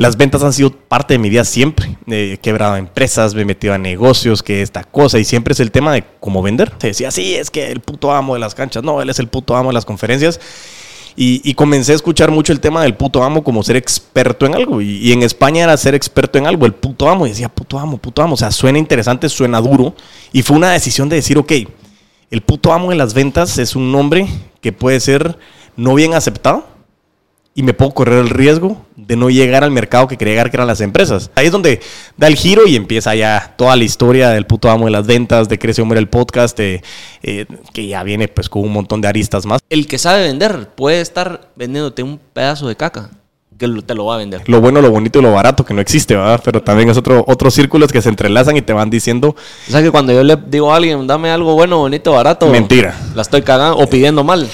Las ventas han sido parte de mi vida siempre. he quebrado empresas, me he metido a negocios, que esta cosa, y siempre es el tema de cómo vender. Se decía, sí, es que el puto amo de las canchas, no, él es el puto amo de las conferencias. Y, comencé a escuchar mucho el tema del puto amo como ser experto en algo. Y, en España era ser experto en algo, el puto amo. Y decía, puto amo, puto amo. O sea, suena interesante, suena duro. Y fue una decisión de decir, ok, el puto amo de las ventas es un nombre que puede ser no bien aceptado y me puedo correr el riesgo de no llegar al mercado que quería llegar, que eran las empresas. Ahí es donde da el giro y empieza ya toda la historia del puto amo de las ventas, de Crece Hombre el podcast, eh, que ya viene pues con un montón de aristas más. El que sabe vender puede estar vendiéndote un pedazo de caca que te lo va a vender. Lo bueno, lo bonito y lo barato, que no existe, ¿verdad? Pero también es otro, otros círculos que se entrelazan y te van diciendo... O sea que cuando yo le digo a alguien, dame algo bueno, bonito, barato... Mentira. La estoy cagando o pidiendo mal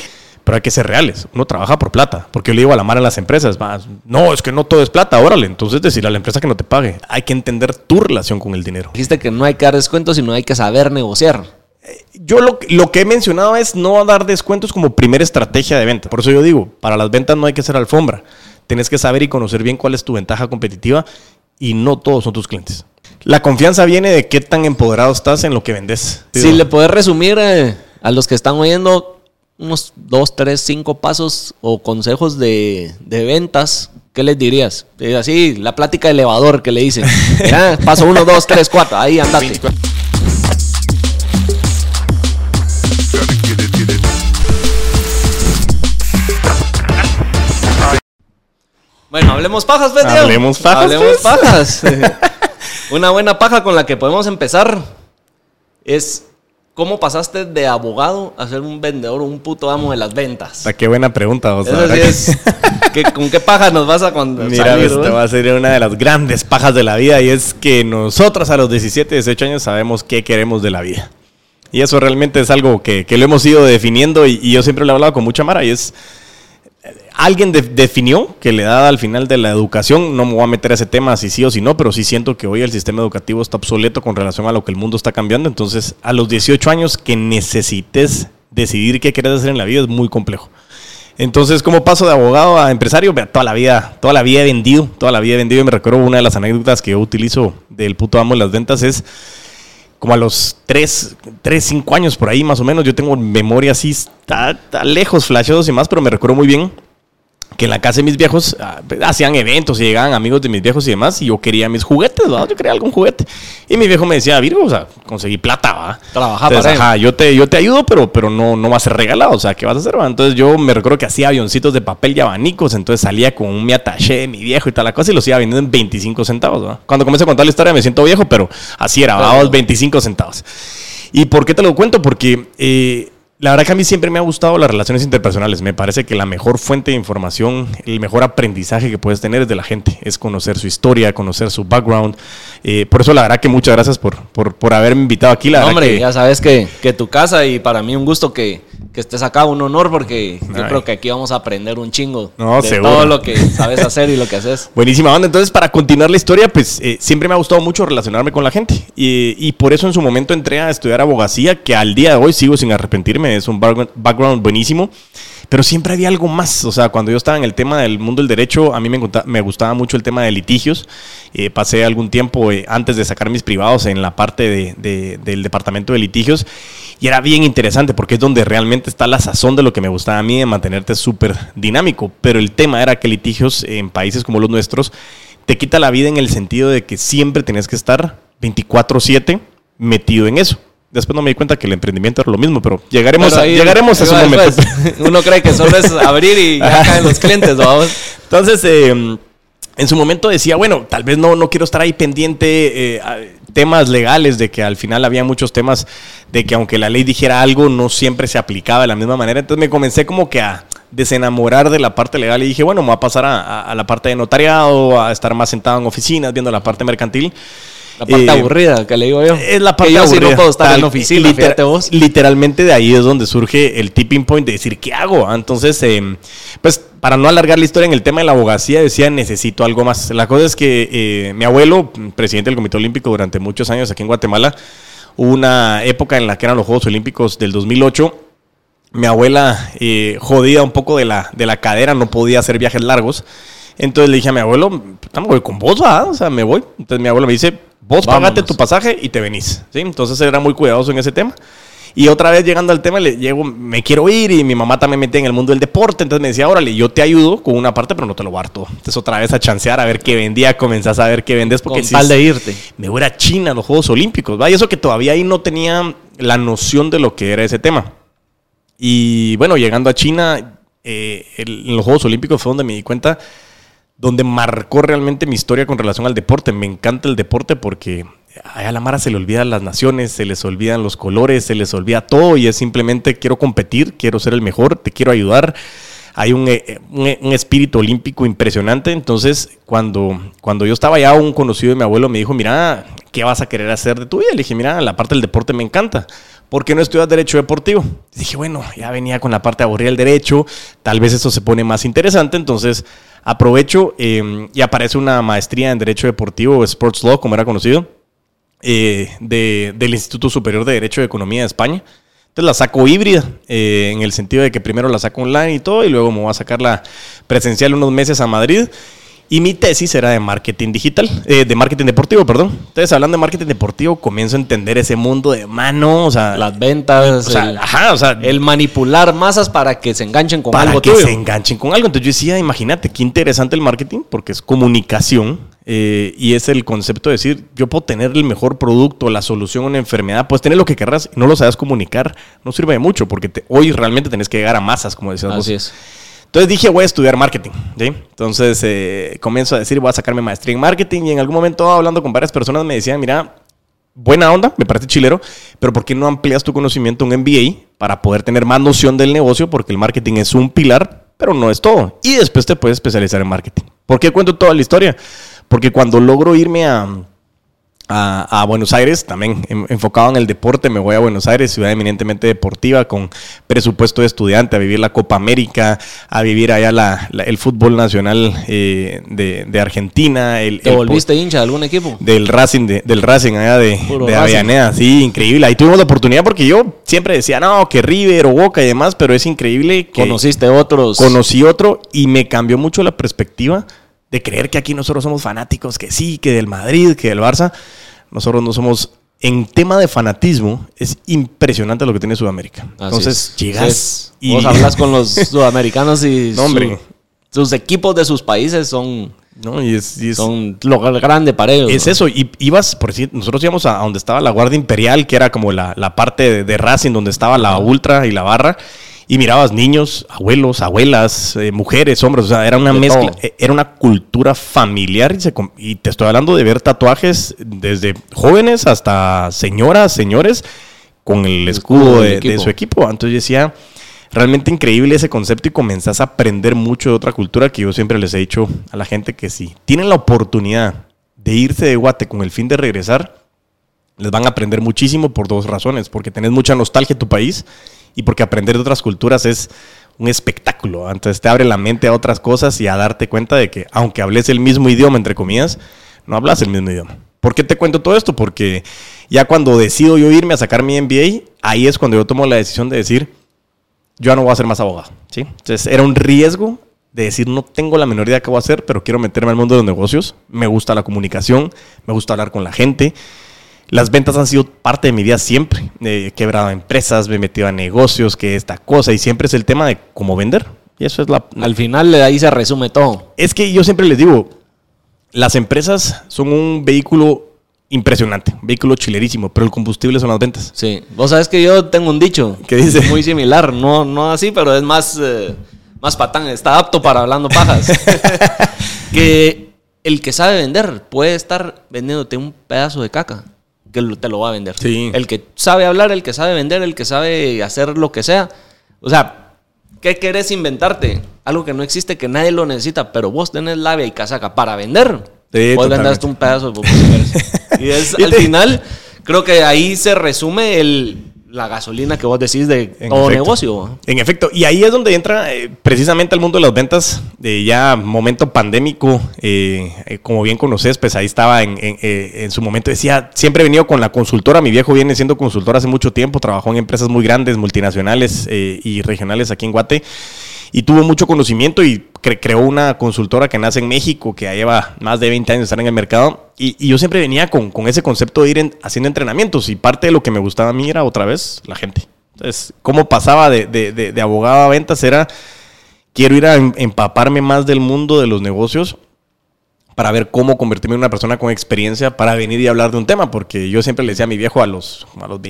pero hay que ser reales. Uno trabaja por plata, porque yo le digo a la mar a las empresas, no, es que no todo es plata, órale. Entonces decirle a la empresa que no te pague. Hay que entender tu relación con el dinero. Dijiste que no hay que dar descuentos, sino hay que saber negociar. Eh, yo lo, lo, que he mencionado es no dar descuentos como primera estrategia de venta. Por eso yo digo, para las ventas no hay que ser alfombra. Tienes que saber y conocer bien cuál es tu ventaja competitiva y no todos son tus clientes. La confianza viene de qué tan empoderado estás en lo que vendes. Si le puedes resumir eh, a los que están oyendo unos dos, tres, cinco pasos o consejos de, ventas, ¿qué les dirías? Así, la plática de elevador que le dicen. paso uno, dos, tres, cuatro, ahí andate. Bueno, hablemos pajas, Pedro. Hablemos pajas. Hablemos pues. pajas. Una buena paja con la que podemos empezar es ¿Cómo pasaste de abogado a ser un vendedor o un puto amo de las ventas? Ah, qué buena pregunta, o ¿Con qué paja nos vas a cuando Mira, esta va a ser una de las grandes pajas de la vida y es que nosotros a los 17, 18 años sabemos qué queremos de la vida. Y eso realmente es algo que, lo hemos ido definiendo y, y, yo siempre lo he hablado con mucha mara y es alguien definió que le da al final de la educación, no me voy a meter a ese tema si sí o si no, pero sí siento que hoy el sistema educativo está obsoleto con relación a lo que el mundo está cambiando. Entonces, a los 18 años que necesites decidir qué quieres hacer en la vida es muy complejo. Entonces, como paso de abogado a empresario, toda la vida, toda la vida he vendido, toda la vida he vendido. Y me recuerdo una de las anécdotas que yo utilizo del puto amo en las ventas es como a los 3, 3, 5 años por ahí más o menos. Yo tengo memoria así, está, está lejos, flasheados y más, pero me recuerdo muy bien que en la casa de mis viejos ah, hacían eventos y llegaban amigos de mis viejos y demás, y yo quería mis juguetes, ¿verdad? Yo quería algún juguete. Y mi viejo me decía, Virgo, o sea, conseguí plata, ¿va? Trabajar para ajá, yo te, yo te ayudo, pero, pero no, no va a ser regalado, o sea, ¿qué vas a hacer, ¿va? Entonces yo me recuerdo que hacía avioncitos de papel y abanicos, entonces salía con un mi ataché mi viejo y tal la cosa, y los iba vendiendo en 25 centavos, ¿va? Cuando comencé a contar la historia me siento viejo, pero así era, ¿va? 25 centavos. ¿Y por qué te lo cuento? Porque... Eh, la verdad que a mí siempre me ha gustado las relaciones interpersonales. Me parece que la mejor fuente de información, el mejor aprendizaje que puedes tener es de la gente. Es conocer su historia, conocer su background. Eh, por eso la verdad que muchas gracias por, por, por haberme invitado aquí. La hombre, ya sabes que, que, tu casa y para mí un gusto que, que estés acá, un honor porque yo creo que aquí vamos a aprender un chingo de todo lo que sabes hacer y lo que haces. Buenísima onda. Entonces, para continuar la historia, pues eh, siempre me ha gustado mucho relacionarme con la gente. Y, y por eso en su momento entré a estudiar abogacía, que al día de hoy sigo sin arrepentirme es un background buenísimo. Pero siempre había algo más. O sea, cuando yo estaba en el tema del mundo del derecho, a mí me, gustaba mucho el tema de litigios. Eh, pasé algún tiempo eh, antes de sacar mis privados en la parte de, del departamento de litigios. Y era bien interesante porque es donde realmente está la sazón de lo que me gustaba a mí de mantenerte súper dinámico. Pero el tema era que litigios en países como los nuestros te quita la vida en el sentido de que siempre tenés que estar 24/7 metido en eso. Después no me di cuenta que el emprendimiento era lo mismo, pero llegaremos, a, llegaremos a ese momento. Uno cree que solo es abrir y ya caen los clientes, vamos. Entonces, eh, en su momento decía, bueno, tal vez no, no quiero estar ahí pendiente eh, temas legales, de que al final había muchos temas de que aunque la ley dijera algo, no siempre se aplicaba de la misma manera. Entonces me comencé como que a desenamorar de la parte legal y dije, bueno, me voy a pasar a la parte de notariado, a estar más sentado en oficinas, viendo la parte mercantil. La parte eh, aburrida que le digo yo. Es la parte que yo aburrida. no puedo estar en oficina, vos. Literalmente de ahí es donde surge el tipping point de decir, ¿qué hago? Ah, entonces, eh, pues para no alargar la historia en el tema de la abogacía, decía, necesito algo más. La cosa es que eh, mi abuelo, presidente del Comité Olímpico durante muchos años aquí en Guatemala, hubo una época en la que eran los Juegos Olímpicos del 2008. Mi abuela, jodida un poco de la, de la cadera, no podía hacer viajes largos. Entonces le dije a mi abuelo, estamos voy con vos, ¿verdad? O sea, me voy. Entonces mi abuelo me dice, vos pagate Vámonos. tu pasaje y te venís. ¿sí? Entonces era muy cuidadoso en ese tema. Y otra vez llegando al tema, le llego, me quiero ir y mi mamá también me metía en el mundo del deporte. Entonces me decía, órale, yo te ayudo con una parte, pero no te lo guardo. Entonces otra vez a chancear, a ver qué vendía, comenzás a ver qué vendes. Porque Con si tal de irte. me voy a China, los Juegos Olímpicos, ¿va? Y eso que todavía ahí no tenía la noción de lo que era ese tema. Y bueno, llegando a China, eh, el- en los Juegos Olímpicos fue donde me di cuenta, donde marcó realmente mi historia con relación al deporte. Me encanta el deporte porque a la Mara se le olvidan las naciones, se les olvidan los colores, se les olvida todo y es simplemente quiero competir, quiero ser el mejor, te quiero ayudar. Hay un, eh, un, un espíritu olímpico impresionante. Entonces, cuando, cuando yo estaba ya, un conocido de mi abuelo me dijo, mira, ¿qué vas a querer hacer de tu vida? Le dije, mira, la parte del deporte me encanta. ¿Por qué no estudias Derecho Deportivo? Dije, bueno, ya venía con la parte aburrida del derecho, tal vez eso se pone más interesante, entonces aprovecho eh, y aparece una maestría en Derecho Deportivo, Sports Law, como era conocido, eh, de- del Instituto Superior de Derecho de Economía de España. Entonces la saco híbrida, eh, en el sentido de que primero la saco online y todo, y luego me voy a sacar la presencial unos meses a Madrid. Y mi tesis era de marketing digital, eh, de marketing deportivo, perdón. Entonces, hablando de marketing deportivo, comienzo a entender ese mundo de mano, o sea, Las ventas, o sea, el, ajá, o sea, el manipular masas para que se enganchen con para algo que tuyo. se enganchen con algo. Entonces yo decía, imagínate, qué interesante el marketing, porque es comunicación eh, y es el concepto de decir, yo puedo tener el mejor producto, la solución a una enfermedad, puedes tener lo que querrás y no lo sabes comunicar, no sirve de mucho, porque te- hoy realmente tenés que llegar a masas, como decías vos. Así es. Entonces dije, voy a estudiar marketing. ¿sí? Entonces eh, comienzo a decir, voy a sacarme maestría en marketing. Y en algún momento, hablando con varias personas, me decían, mira, buena onda, me parece chilero, pero ¿por qué no amplias tu conocimiento en un MBA para poder tener más noción del negocio? Porque el marketing es un pilar, pero no es todo. Y después te puedes especializar en marketing. ¿Por qué cuento toda la historia? Porque cuando logro irme a, a, a Buenos Aires, también en- enfocado en el deporte, me voy a Buenos Aires, ciudad eminentemente deportiva, con presupuesto de estudiante, a vivir la Copa América, a vivir allá la- la- el fútbol nacional eh, de, de Argentina. El, ¿Te el volviste hincha de algún equipo? del Racing, de- del Racing allá de, de. Avellaneda. Sí, increíble. Ahí tuvimos la oportunidad porque yo siempre decía, no, que River o Boca y demás, pero es increíble que ¿Conociste otros? conocí otro y me cambió mucho la perspectiva de creer que aquí nosotros somos fanáticos, que sí, que del Madrid, que del Barça. Nosotros no somos. En tema de fanatismo, es impresionante lo que tiene Sudamérica. Así Entonces, es. llegas Sí. y. Vos hablas con los sudamericanos y No, hombre. su- sus equipos de sus países son, No, y es, y es- son lo grande para ellos. Es ¿no? eso, y ibas, por decir, nosotros íbamos a, a donde estaba la Guardia Imperial, que era como la, la parte de, de Racing, donde estaba la Ultra y la Barra, y mirabas niños, abuelos, abuelas, eh, mujeres, hombres, o sea, era una De mezcla, todo. eh, era una cultura familiar, y, se com- y te estoy hablando de ver tatuajes desde jóvenes hasta señoras, señores, con el escudo de, su equipo. Entonces yo decía, realmente increíble ese concepto y comenzás a aprender mucho de otra cultura que yo siempre les he dicho a la gente que si tienen la oportunidad de irse de Guate con el fin de regresar, les van a aprender muchísimo por dos razones, porque tenés mucha nostalgia de tu país y porque aprender de otras culturas es un espectáculo. Entonces te abre la mente a otras cosas y a darte cuenta de que aunque hables el mismo idioma, entre comillas, no hablas el mismo idioma. ¿Por qué te cuento todo esto? Porque ya cuando decido yo irme a sacar mi MBA, ahí es cuando yo tomo la decisión de decir, yo ya no voy a ser más abogado. ¿sí? Entonces era un riesgo de decir, no tengo la menor idea qué voy a hacer, pero quiero meterme al mundo de los negocios. Me gusta la comunicación, me gusta hablar con la gente. Las ventas han sido parte de mi vida siempre. He quebrado empresas, me he metido a negocios, que esta cosa, y siempre es el tema de cómo vender. Y eso es la... Al final de ahí se resume todo. Es que yo siempre les digo, las empresas son un vehículo impresionante, un vehículo chilerísimo, pero el combustible son las ventas. Sí. Vos sabes que yo tengo un dicho. ¿Qué dice? Muy similar. No, no así, pero es más, eh, más patán. Está apto para hablando pajas. que el que sabe vender puede estar vendiéndote un pedazo de caca. Que te lo va a vender. Sí. El que sabe hablar, el que sabe vender, el que sabe hacer lo que sea. O sea, ¿qué querés inventarte? Algo que no existe, que nadie lo necesita, pero vos tenés labia y casaca para vender. Sí, Vos vendaste un pedazo de. Y es, al final, creo que ahí se resume el, la gasolina que vos decís de En todo efecto. negocio. En efecto, y ahí es donde entra eh, precisamente al mundo de las ventas, de ya momento pandémico, eh, eh, como bien conoces, pues ahí estaba en, en, eh, en su momento, decía, siempre he venido con la consultora, mi viejo viene siendo consultor hace mucho tiempo, trabajó en empresas muy grandes, multinacionales y regionales aquí en Guate, y tuvo mucho conocimiento y creó una consultora que nace en México, que ya lleva más de 20 años de estar en el mercado. Y, yo siempre venía con, con, ese concepto de ir haciendo entrenamientos y parte de lo que me gustaba a mí era otra vez la gente. Entonces, cómo pasaba de, de, de, abogado a ventas era, quiero ir a em, empaparme más del mundo de los negocios para ver cómo convertirme en una persona con experiencia para venir y hablar de un tema, porque yo siempre le decía a mi viejo a los, a los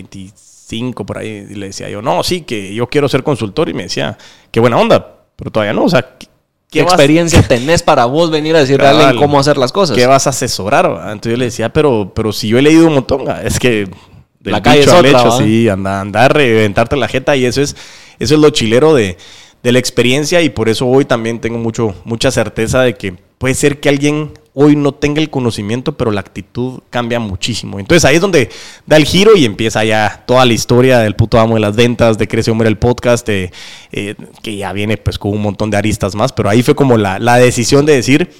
25 por ahí, y le decía yo, no, sí, que yo quiero ser consultor, y me decía, qué buena onda, pero todavía no, o sea, ¿qué, experiencia tenés para vos venir a decirle a alguien cómo hacer las cosas? ¿Qué vas a asesorar? Entonces yo le decía, pero, pero si yo he leído un montón, es que la calle es otra, sí, anda, andar, reventarte la jeta, y eso es, eso es lo chilero de, de la experiencia, y por eso hoy también tengo mucho, mucha certeza de que puede ser que alguien hoy no tenga el conocimiento, pero la actitud cambia muchísimo. Entonces ahí es donde da el giro y empieza ya toda la historia del puto amo de las ventas, de Crece Hombre el podcast, eh, que ya viene pues con un montón de aristas más, pero ahí fue como la, decisión de decir,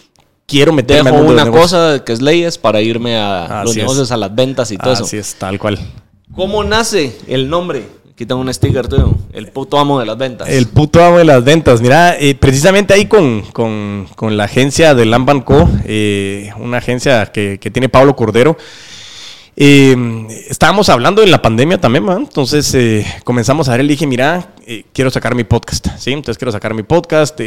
quiero meterme Dejo una cosa que es leyes para irme a los negocios, a las ventas y todo eso. Así es, tal cual. ¿Cómo nace el nombre? Tengo un sticker tuyo. El puto amo de las ventas. El puto amo de las ventas. Mira, eh, precisamente ahí con, la agencia de Lamban Co., eh, una agencia que, tiene Pablo Cordero. Eh, estábamos hablando en la pandemia también, ¿no? entonces comenzamos a ver, le dije, mira, quiero sacar mi podcast, ¿sí? Entonces quiero sacar mi podcast,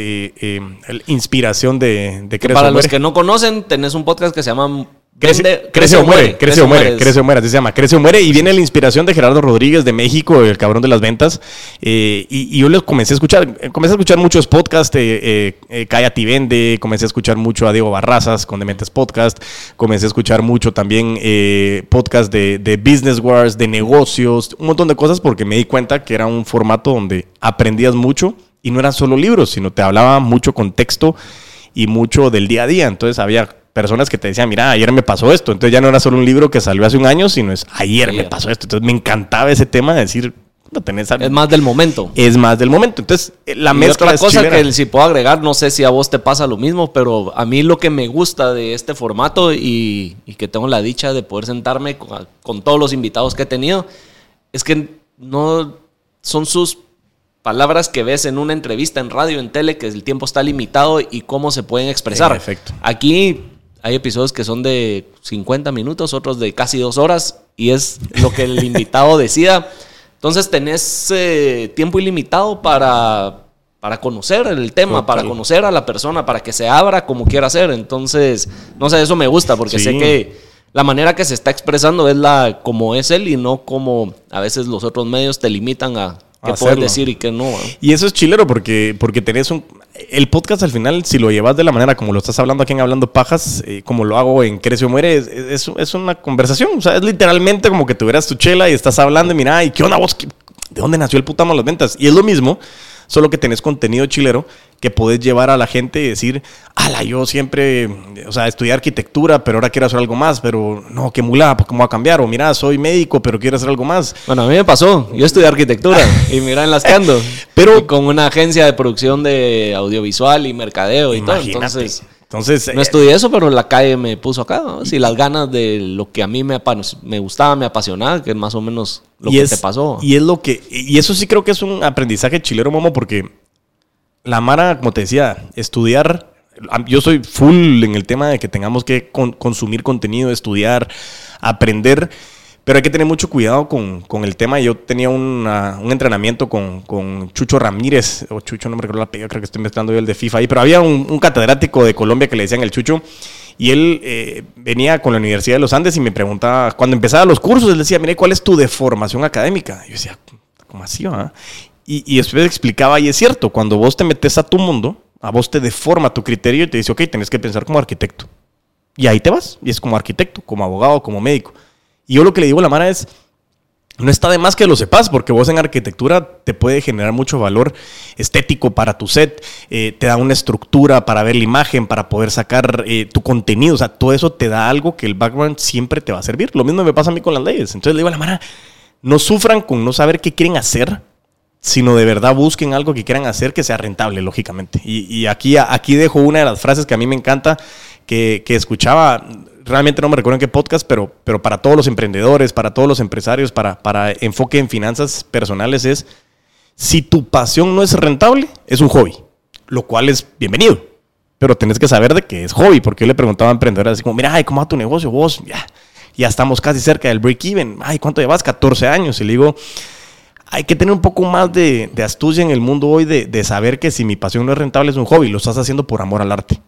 inspiración de, de Para los que no conocen, tenés un podcast que se llama Crece, crece, o muere, crece o muere, crece o muere, así se llama, crece o muere. Y viene la inspiración de Gerardo Rodríguez de México, el cabrón de las ventas. Eh, y, yo les comencé a escuchar, eh, comencé a escuchar muchos podcasts, eh, eh, Cállate Vende, comencé a escuchar mucho a Diego Barrazas con Dementes Podcast, comencé a escuchar mucho también eh, podcast de, de Business Wars, de negocios, un montón de cosas porque me di cuenta que era un formato donde aprendías mucho y no eran solo libros, sino te hablaba mucho contexto y mucho del día a día. Entonces había personas que te decían, mira, ayer me pasó esto. Entonces ya no era solo un libro que salió hace un año, sino es ayer, me pasó esto. Entonces me encantaba ese tema de decir, no tenés Es más del momento. Es más del momento. Entonces eh, la mezcla otra cosa que si puedo agregar, no sé si a vos te pasa lo mismo, pero a mí lo que me gusta de este formato y, que tengo la dicha de poder sentarme con, con todos los invitados que he tenido, es que no son sus palabras que ves en una entrevista en radio, en tele, que el tiempo está limitado y cómo se pueden expresar. Perfecto. Aquí hay episodios que son de 50 minutos, otros de casi dos horas, y es lo que el invitado decida. Entonces tenés eh, tiempo ilimitado para, para conocer el tema, para conocer a la persona, para que se abra como quiera hacer. Entonces, no sé, eso me gusta, porque sé que la manera que se está expresando es la como es él y no como a veces los otros medios te limitan a qué puedes decir y qué no. Y eso es chilero porque, porque tenés un el podcast al final, si lo llevas de la manera como lo estás hablando aquí en Hablando Pajas, eh, como lo hago en Crece o Muere, es, es, una conversación. O sea, es literalmente como que tuvieras tu chela y estás hablando y mira, ¿y qué onda vos? ¿De dónde nació el putamo las ventas? Y es lo mismo solo que tenés contenido chilero que podés llevar a la gente y decir, ala, yo siempre, o sea, estudié arquitectura, pero ahora quiero hacer algo más, pero no, qué mula, pues, ¿cómo va a cambiar? O mira, soy médico, pero quiero hacer algo más. Bueno, a mí me pasó, yo estudié arquitectura y mira en las que ando, pero con una agencia de producción de audiovisual y mercadeo y todo, entonces... Entonces, no estudié eso, pero la calle me puso acá. Si las ganas de lo que a mí me, me gustaba, me apasionaba, que es más o menos lo que te pasó. Y es lo que. Y eso sí creo que es un aprendizaje chilero, Momo, porque la Mara, como te decía, estudiar. Yo soy full en el tema de que tengamos que consumir contenido, estudiar, aprender. Pero hay que tener mucho cuidado con, con el tema. Yo tenía un entrenamiento con, con, Chucho Ramírez, o Chucho, no me recuerdo la pega, creo que estoy mezclando yo el de FIFA ahí, pero había un, catedrático de Colombia que le decían el Chucho, y él eh, venía con la Universidad de los Andes y me preguntaba, cuando empezaba los cursos, él decía, mire, ¿cuál es tu deformación académica? Y yo decía, ¿cómo así? va? Y, y después explicaba, y es cierto, cuando vos te metes a tu mundo, a vos te deforma tu criterio y te dice, ok, tenés que pensar como arquitecto. Y ahí te vas, y es como arquitecto, como abogado, como médico. Y yo lo que le digo a la Mara es, no está de más que lo sepas, porque vos en arquitectura te puede generar mucho valor estético para tu set, eh, te da una estructura para ver la imagen, para poder sacar eh, tu contenido, o sea, todo eso te da algo que el background siempre te va a servir. Lo mismo me pasa a mí con las leyes. Entonces le digo a la Mara, no sufran con no saber qué quieren hacer, sino de verdad busquen algo que quieran hacer que sea rentable, lógicamente. Y, aquí, aquí dejo una de las frases que a mí me encanta, que, que escuchaba realmente no me recuerdo en qué podcast, pero, pero para todos los emprendedores, para todos los empresarios, para, para enfoque en finanzas personales es, Si tu pasión no es rentable, es un hobby, lo cual es bienvenido. Pero tenés que saber de que es hobby, porque yo le preguntaba a emprendedores así como, mira, ay, ¿cómo va tu negocio? Vos, ya, ya estamos casi cerca del break-even. Ay, ¿cuánto llevas? 14 años. Y le digo, hay que tener un poco más de, de astucia en el mundo hoy de, de saber que si mi pasión no es rentable es un hobby, lo estás haciendo por amor al arte.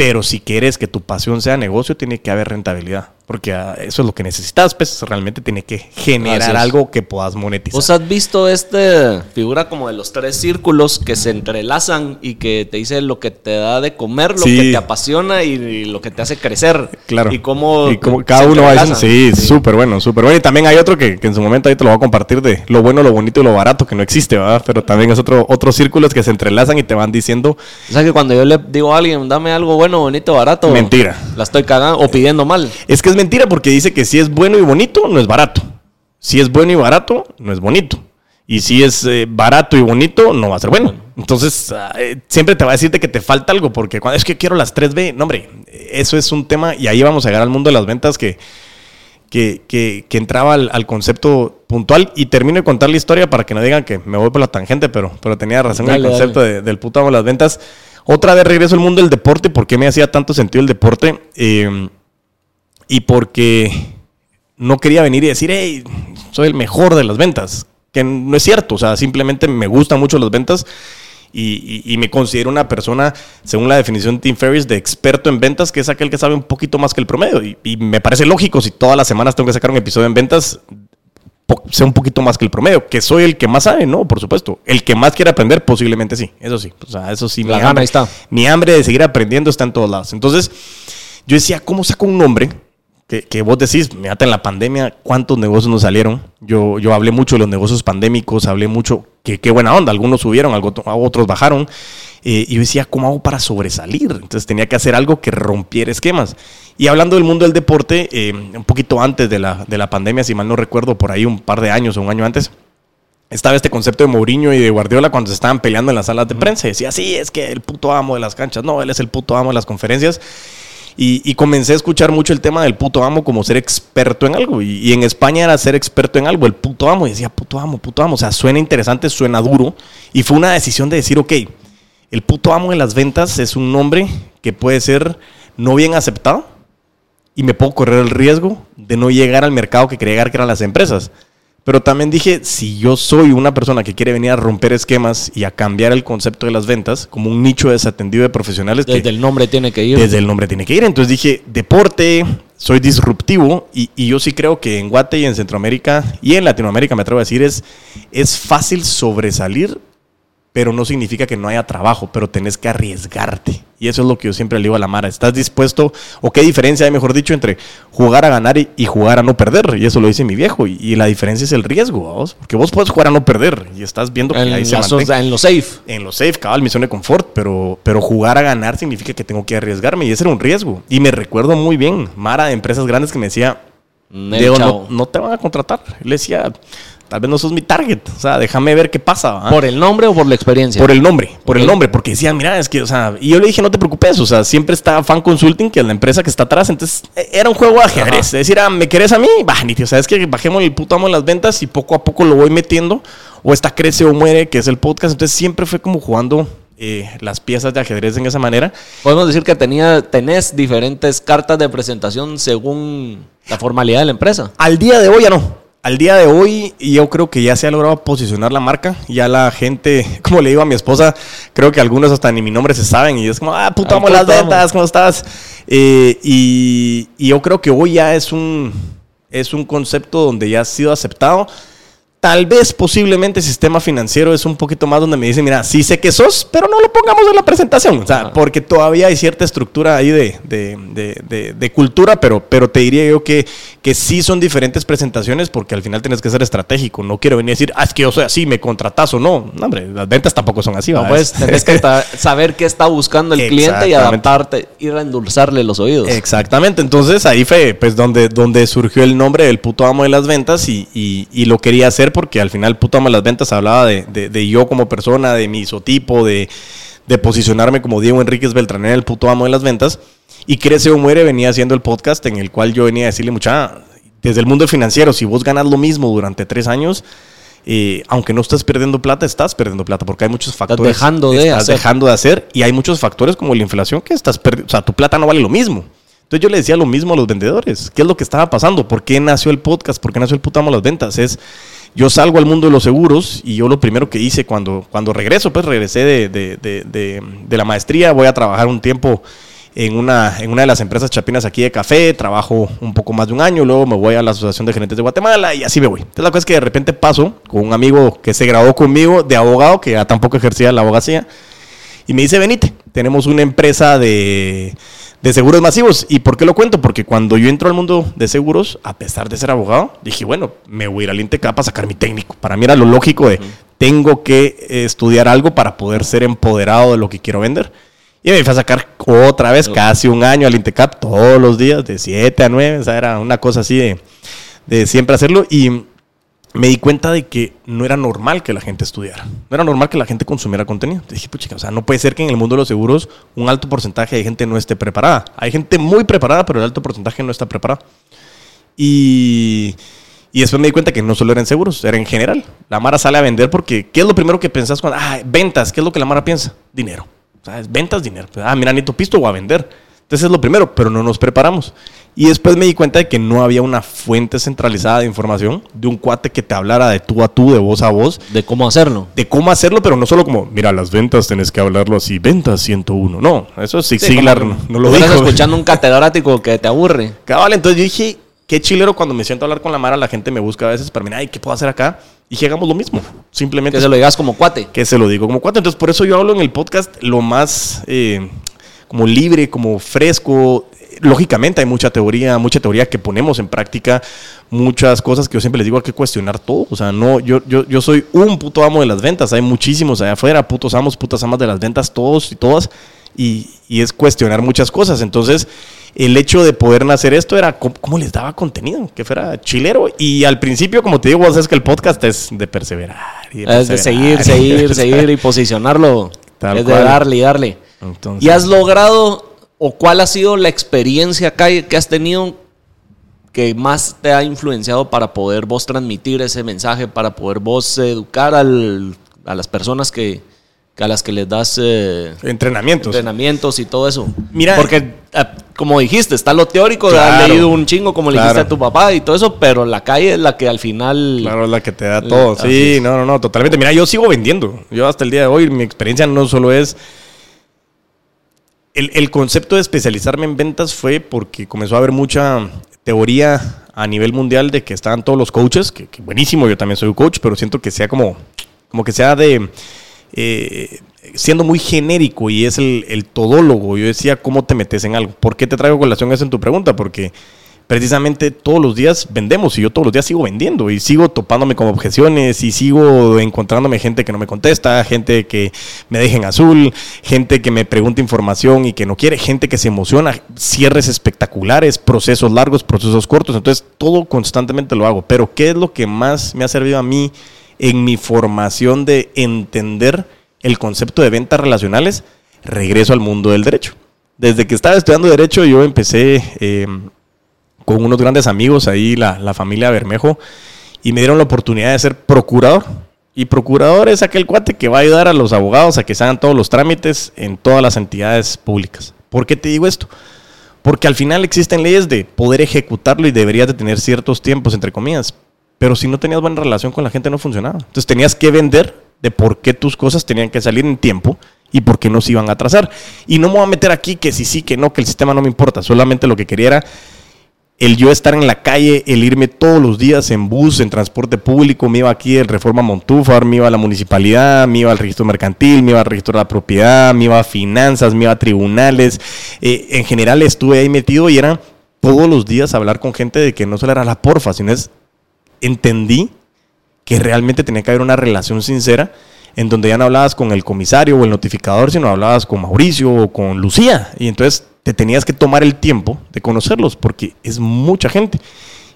Pero si quieres que tu pasión sea negocio, tiene que haber rentabilidad. Porque ah, eso es lo que necesitas, pues realmente tiene que generar algo que puedas monetizar. ¿Vos has visto esta figura como de los tres círculos que se entrelazan y que te dice lo que te da de comer, lo Sí. que te apasiona y, y lo que te hace crecer? Claro. Y cómo, Y se cada uno va diciendo, sí, súper bueno, súper bueno. Y también hay otro que, que en su momento ahí te lo voy a compartir de lo bueno, lo bonito y lo barato, que no existe, ¿verdad? Pero también es otro, otros círculos que se entrelazan y te van diciendo, O sea que cuando yo le digo a alguien, dame algo bueno, bonito, barato. Mentira. La estoy cagando o pidiendo mal. es que es mentira porque dice que si es bueno y bonito, no es barato. Si es bueno y barato, no es bonito. Y si es eh, barato y bonito, no va a ser bueno. Entonces, ah, eh, siempre te va a decirte que te falta algo, porque cuando es que quiero las 3B, no, hombre, eso es un tema, y ahí vamos a llegar al mundo de las ventas que, que, que- que entraba al, al concepto puntual. Y termino de contar la historia para que no digan que me voy por la tangente, pero, pero tenía razón en Dale, el concepto de- del puto amo de las ventas. Otra vez regreso al mundo del deporte, ¿por qué me hacía tanto sentido el deporte? Eh, y porque no quería venir y decir, hey, soy el mejor de las ventas. Que no es cierto, o sea, simplemente me gustan mucho las ventas y, y- y me considero una persona, según la definición de Tim Ferriss, de experto en ventas, que es aquel que sabe un poquito más que el promedio. Y, y me parece lógico, si todas las semanas tengo que sacar un episodio en ventas, sé un poquito más que el promedio. Que soy el que más sabe, no, por supuesto. El que más quiere aprender, posiblemente sí. Eso sí, o sea, eso sí. La mi gana hambre- está. Mi hambre de seguir aprendiendo está en todos lados. Entonces, yo decía, ¿cómo saco un nombre? Que, que vos decís, mirate en la pandemia, ¿cuántos negocios nos salieron? Yo, yo hablé mucho de los negocios pandémicos, hablé mucho, que qué buena onda, algunos subieron, algo- otros bajaron. Eh, y yo decía, ¿cómo hago para sobresalir? Entonces tenía que hacer algo que rompiera esquemas. Y hablando del mundo del deporte, eh, un poquito antes de la, de la pandemia, si mal no recuerdo, por ahí un par de años o un año antes, estaba este concepto de Mourinho y de Guardiola cuando se estaban peleando en las salas de prensa. Y decía, sí, es que el puto amo de las canchas. No, él es el puto amo de las conferencias. Y, comencé a escuchar mucho el tema del puto amo como ser experto en algo. Y, y en España era ser experto en algo, el puto amo. Y decía, puto amo, puto amo. O sea, suena interesante, suena duro. Y fue una decisión de decir, ok, el puto amo de las ventas es un nombre que puede ser no bien aceptado y me puedo correr el riesgo de no llegar al mercado que quería llegar, que eran las empresas. Pero también dije, si yo soy una persona que quiere venir a romper esquemas y a cambiar el concepto de las ventas como un nicho desatendido de profesionales que Desde el nombre tiene que ir. desde el nombre tiene que ir. Entonces dije, deporte, soy disruptivo y, y yo sí creo que en Guate y en Centroamérica y en Latinoamérica, me atrevo a decir, es, es fácil sobresalir, pero no significa que no haya trabajo, pero tenés que arriesgarte. Y eso es lo que yo siempre le digo a la Mara. ¿Estás dispuesto, o qué diferencia hay, mejor dicho, entre jugar a ganar y, y jugar a no perder? Y eso lo dice mi viejo. Y, y la diferencia es el riesgo, ¿vos? porque vos puedes jugar a no perder y estás viendo que en, ahí se en lo safe. en lo safe, cabal, mi zona de confort, pero, pero jugar a ganar significa que tengo que arriesgarme y ese era un riesgo. Y me recuerdo muy bien, Mara de empresas grandes que me decía, Diego, no, no te van a contratar. Le decía, tal vez no sos mi target, o sea, déjame ver qué pasa. ¿Por el nombre o por la experiencia? Por el nombre, por el nombre, porque decían, mira, es que, o sea, y yo le dije, no te preocupes, o sea, siempre está Fan Consulting, que es la empresa que está atrás, entonces eh, era un juego de ajedrez. Es decir, ah, ¿me querés a mí? Va, ni tío, sabes que bajemos el puto amo en las ventas y poco a poco lo voy metiendo, o esta crece o muere, que es el podcast, entonces siempre fue como jugando eh, las piezas de ajedrez en esa manera. Podemos decir que tenía, tenés diferentes cartas de presentación según la formalidad de la empresa. Al día de hoy ya no. Al día de hoy yo creo que ya se ha logrado posicionar la marca. Ya la gente, como le digo a mi esposa, creo que algunos hasta ni mi nombre se saben. Y es como, ah, puto Ah, amo las ventas, ¿cómo estás? Eh, y, y yo creo que hoy ya es un, es un concepto donde ya ha sido aceptado. Tal vez posiblemente sistema financiero es un poquito más donde me dicen, mira, sí sé que sos, pero no lo pongamos en la presentación. O sea, porque todavía hay cierta estructura ahí de, de, de- de- de cultura, pero, pero te diría yo que, que sí son diferentes presentaciones porque al final tienes que ser estratégico. No quiero venir a decir, ah, es que yo soy así, me contratas o no. No, hombre, las ventas tampoco son así. No, pues tenés que saber qué está buscando el cliente y adaptarte, ir a endulzarle los oídos. Exactamente, entonces ahí fue pues donde, donde surgió el nombre del puto amo de las ventas y, y- y lo quería hacer porque al final puto amo de las ventas hablaba de, de- de yo como persona, de mi isotipo, de, de posicionarme como Diego Enríquez Beltranera, el puto amo de las ventas. Y Crece o Muere venía haciendo el podcast en el cual yo venía a decirle mucha, desde el mundo financiero, si vos ganas lo mismo durante tres años, eh, aunque no estés perdiendo plata, estás perdiendo plata porque hay muchos factores. dejando de estás hacer. dejando de hacer y hay muchos factores como la inflación que estás perdiendo. O sea, tu plata no vale lo mismo. Entonces yo le decía lo mismo a los vendedores. ¿Qué es lo que estaba pasando? ¿Por qué nació el podcast? ¿Por qué nació el putamo las ventas? Es, yo salgo al mundo de los seguros y yo lo primero que hice cuando, cuando regreso, pues regresé de, de, de, de la maestría, voy a trabajar un tiempo en una, en una de las empresas chapinas aquí de café, trabajo un poco más de un año, luego me voy a la Asociación de Gerentes de Guatemala y así me voy. Entonces la cosa es que de repente paso con un amigo que se graduó conmigo de abogado, que ya tampoco ejercía la abogacía, y me dice, venite, tenemos una empresa de, de seguros masivos. ¿Y por qué lo cuento? Porque cuando yo entro al mundo de seguros, a pesar de ser abogado, dije, bueno, me voy a ir al INTECAP a sacar mi técnico. Para mí era lo lógico de, tengo que eh, estudiar algo para poder ser empoderado de lo que quiero vender. Y me fui a sacar otra vez casi un año al Intecap todos los días, de 7 a 9. O sea, era una cosa así de, de siempre hacerlo. Y me di cuenta de que no era normal que la gente estudiara. No era normal que la gente consumiera contenido. Dije, pucha, o sea, no puede ser que en el mundo de los seguros un alto porcentaje de gente no esté preparada. Hay gente muy preparada, pero el alto porcentaje no está preparada. Y, y después me di cuenta que no solo era en seguros, era en general. La Mara sale a vender porque, ¿qué es lo primero que pensás cuando, ah, ventas? ¿Qué es lo que la Mara piensa? Dinero. ¿Sabes? Ventas, dinero. Ah, mira, Nito Pisto o a vender. Entonces es lo primero, pero no nos preparamos. Y después me di cuenta de que no había una fuente centralizada de información, de un cuate que te hablara de tú a tú, de voz a voz, De cómo hacerlo. de cómo hacerlo, pero no solo como, mira, las ventas tenés que hablarlo así, ventas 101. No, eso sí, Sí, Siglar no, no lo dijo. escuchando un catedrático que te aburre. Cabal, entonces yo dije, qué chilero cuando me siento a hablar con la Mara, la gente me busca a veces para mí, ay, ¿qué puedo hacer acá? Y dije, hagamos lo mismo. Simplemente Que se lo digas como cuate. que se lo digo como cuatro. Entonces, por eso yo hablo en el podcast lo más eh, como libre, como fresco. Lógicamente hay mucha teoría, mucha teoría que ponemos en práctica, muchas cosas que yo siempre les digo hay que cuestionar todo. O sea, no, yo, yo, yo soy un puto amo de las ventas, hay muchísimos allá afuera, putos amos, putas amas de las ventas, todos y todas, y, y es cuestionar muchas cosas. Entonces, el hecho de poder hacer esto era cómo, cómo les daba contenido, que fuera chilero. Y al principio, como te digo, vos sabes que el podcast es de perseverar. y Es de seguir, perseverar, seguir, seguir y posicionarlo. Tal es de darle y darle. Entonces- ¿Y has logrado o cuál ha sido la experiencia acá que has tenido que más te ha influenciado para poder vos transmitir ese mensaje, para poder vos educar al- a las personas que, que a las que les das eh, Entrenamientos. entrenamientos y todo eso? Mira- porque ah, como dijiste, está lo teórico, Claro. has leído un chingo como le dijiste Claro. a tu papá y todo eso, pero la calle es la que al final... Claro, es la que te da todo. Sí, no, no, no, totalmente. Mira, yo sigo vendiendo. Yo hasta el día de hoy, mi experiencia no solo es... El, el concepto de especializarme en ventas fue porque comenzó a haber mucha teoría a nivel mundial de que estaban todos los coaches, que, que buenísimo, yo también soy un coach, pero siento que sea como, como que sea de... eh, siendo muy genérico y es el, el todólogo. Yo decía, ¿cómo te metes en algo? ¿Por qué te traigo colación eso en tu pregunta? Porque precisamente todos los días vendemos y yo todos los días sigo vendiendo y sigo topándome con objeciones y sigo encontrándome gente que no me contesta, gente que me deja en azul, gente que me pregunta información y que no quiere, gente que se emociona, cierres espectaculares, procesos largos, procesos cortos, entonces todo constantemente lo hago. Pero ¿qué es lo que más me ha servido a mí en mi formación de entender el concepto de ventas relacionales? Regreso al mundo del derecho. Desde que estaba estudiando derecho yo empecé... eh, con unos grandes amigos ahí, la, la familia Bermejo, y me dieron la oportunidad de ser procurador. Y procurador es aquel cuate que va a ayudar a los abogados a que se hagan todos los trámites en todas las entidades públicas. ¿Por qué te digo esto? Porque al final existen leyes de poder ejecutarlo y deberías de tener ciertos tiempos, entre comillas. Pero si no tenías buena relación con la gente no funcionaba. Entonces tenías que vender de por qué tus cosas tenían que salir en tiempo y por qué no se iban a atrasar. Y no me voy a meter aquí que sí, sí, que no, que el sistema no me importa. Solamente lo que quería era el yo estar en la calle, el irme todos los días en bus, en transporte público, me iba aquí el Reforma Montúfar, me iba a la municipalidad, me iba al registro mercantil, me iba al registro de la propiedad, me iba a finanzas, me iba a tribunales. Eh, en general estuve ahí metido y era todos los días hablar con gente de que no solo era la porfa, sino es, entendí que realmente tenía que haber una relación sincera en donde ya no hablabas con el comisario o el notificador, sino hablabas con Mauricio o con Lucía. Y entonces te tenías que tomar el tiempo de conocerlos porque es mucha gente.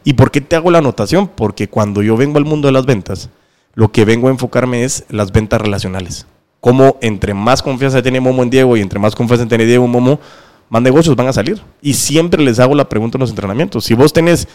¿Y por qué te hago la anotación? Porque cuando yo vengo al mundo de las ventas, lo que vengo a enfocarme es las ventas relacionales. Como entre más confianza tiene Momo en Diego y entre más confianza tiene Diego en Momo, más negocios van a salir. Y siempre les hago la pregunta en los entrenamientos. Si vos tenés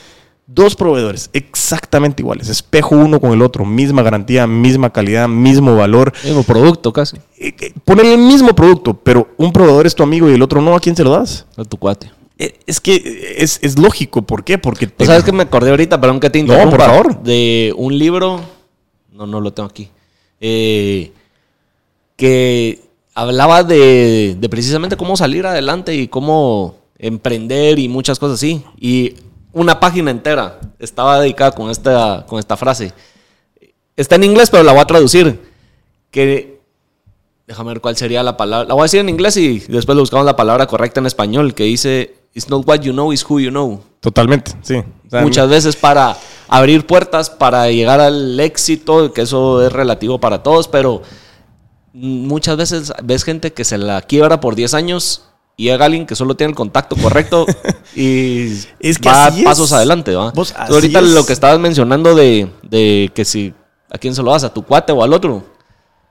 dos proveedores exactamente iguales, espejo uno con el otro, misma garantía, misma calidad, mismo valor. Mismo producto casi. Eh, eh, Poner el mismo producto, pero un proveedor es tu amigo y el otro no, ¿a quién se lo das? A tu cuate. Eh, Es que es, es lógico, ¿por qué? Porque te- Pues, ¿Sabes que me acordé ahorita? Perdón que te No, interrumpa. por favor. De un libro. No, no lo tengo aquí. Eh, que hablaba de, de precisamente cómo salir adelante y cómo emprender y muchas cosas así. Y una página entera estaba dedicada con esta, con esta frase. Está en inglés, pero la voy a traducir. Que. Déjame ver cuál sería la palabra. La voy a decir en inglés y después le buscamos la palabra correcta en español. Que dice: It's not what you know, it's who you know Totalmente, sí. O sea, muchas veces para abrir puertas, para llegar al éxito, que eso es relativo para todos, pero muchas veces ves gente que se la quiebra por 10 años y llega alguien que solo tiene el contacto correcto y Es que va es. pasos adelante. ¿va? Vos, ahorita es. lo que estabas mencionando de, de que si a quién se lo das, a tu cuate o al otro.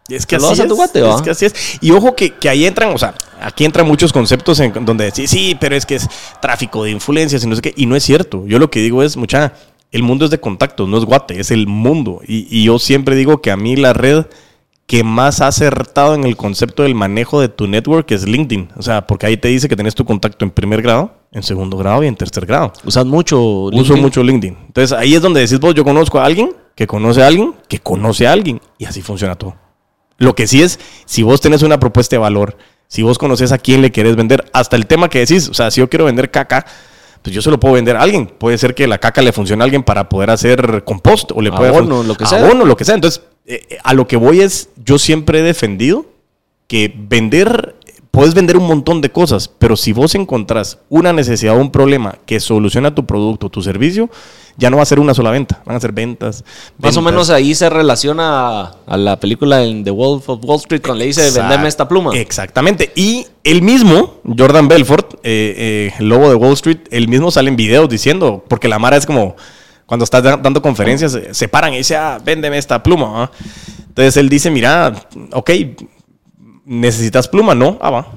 Es que lo así das a es. tu guate, ¿va? es que así es. Y ojo que, que ahí entran, o sea, aquí entran muchos conceptos en donde decís, sí, pero es que es tráfico de influencias y no sé qué. Y no es cierto. Yo lo que digo es, mucha, el mundo es de contactos, no es guate, es el mundo. Y, y yo siempre digo que a mí la red que más ha acertado en el concepto del manejo de tu network es LinkedIn. O sea, porque ahí te dice que tenés tu contacto en primer grado, en segundo grado y en tercer grado. Usas mucho. Uso LinkedIn? mucho LinkedIn. Entonces ahí es donde decís vos, yo conozco a alguien que conoce a alguien que conoce a alguien. Y así funciona todo. Lo que sí es, si vos tenés una propuesta de valor, si vos conoces a quién le querés vender, hasta el tema que decís, o sea, si yo quiero vender caca, pues yo se lo puedo vender a alguien. Puede ser que la caca le funcione a alguien para poder hacer compost o le puede Abono, lo que sea. abono, lo que sea. Entonces, eh, eh, a lo que voy es, yo siempre he defendido que vender, puedes vender un montón de cosas, pero si vos encontrás una necesidad o un problema que soluciona tu producto, tu servicio, ya no va a ser una sola venta, van a ser ventas. Más o ventas. menos ahí se relaciona a, a la película en The Wolf of Wall Street cuando le dice, Exact- vendeme esta pluma. Exactamente. Y el mismo, Jordan Belfort, eh, eh, el lobo de Wall Street, el mismo sale en videos diciendo, porque la Mara es como, cuando estás da- dando conferencias, eh, se paran y dice, ah, véndeme esta pluma. ¿ah?". Entonces él dice, mira, ok, ¿necesitas pluma? No, ah, va.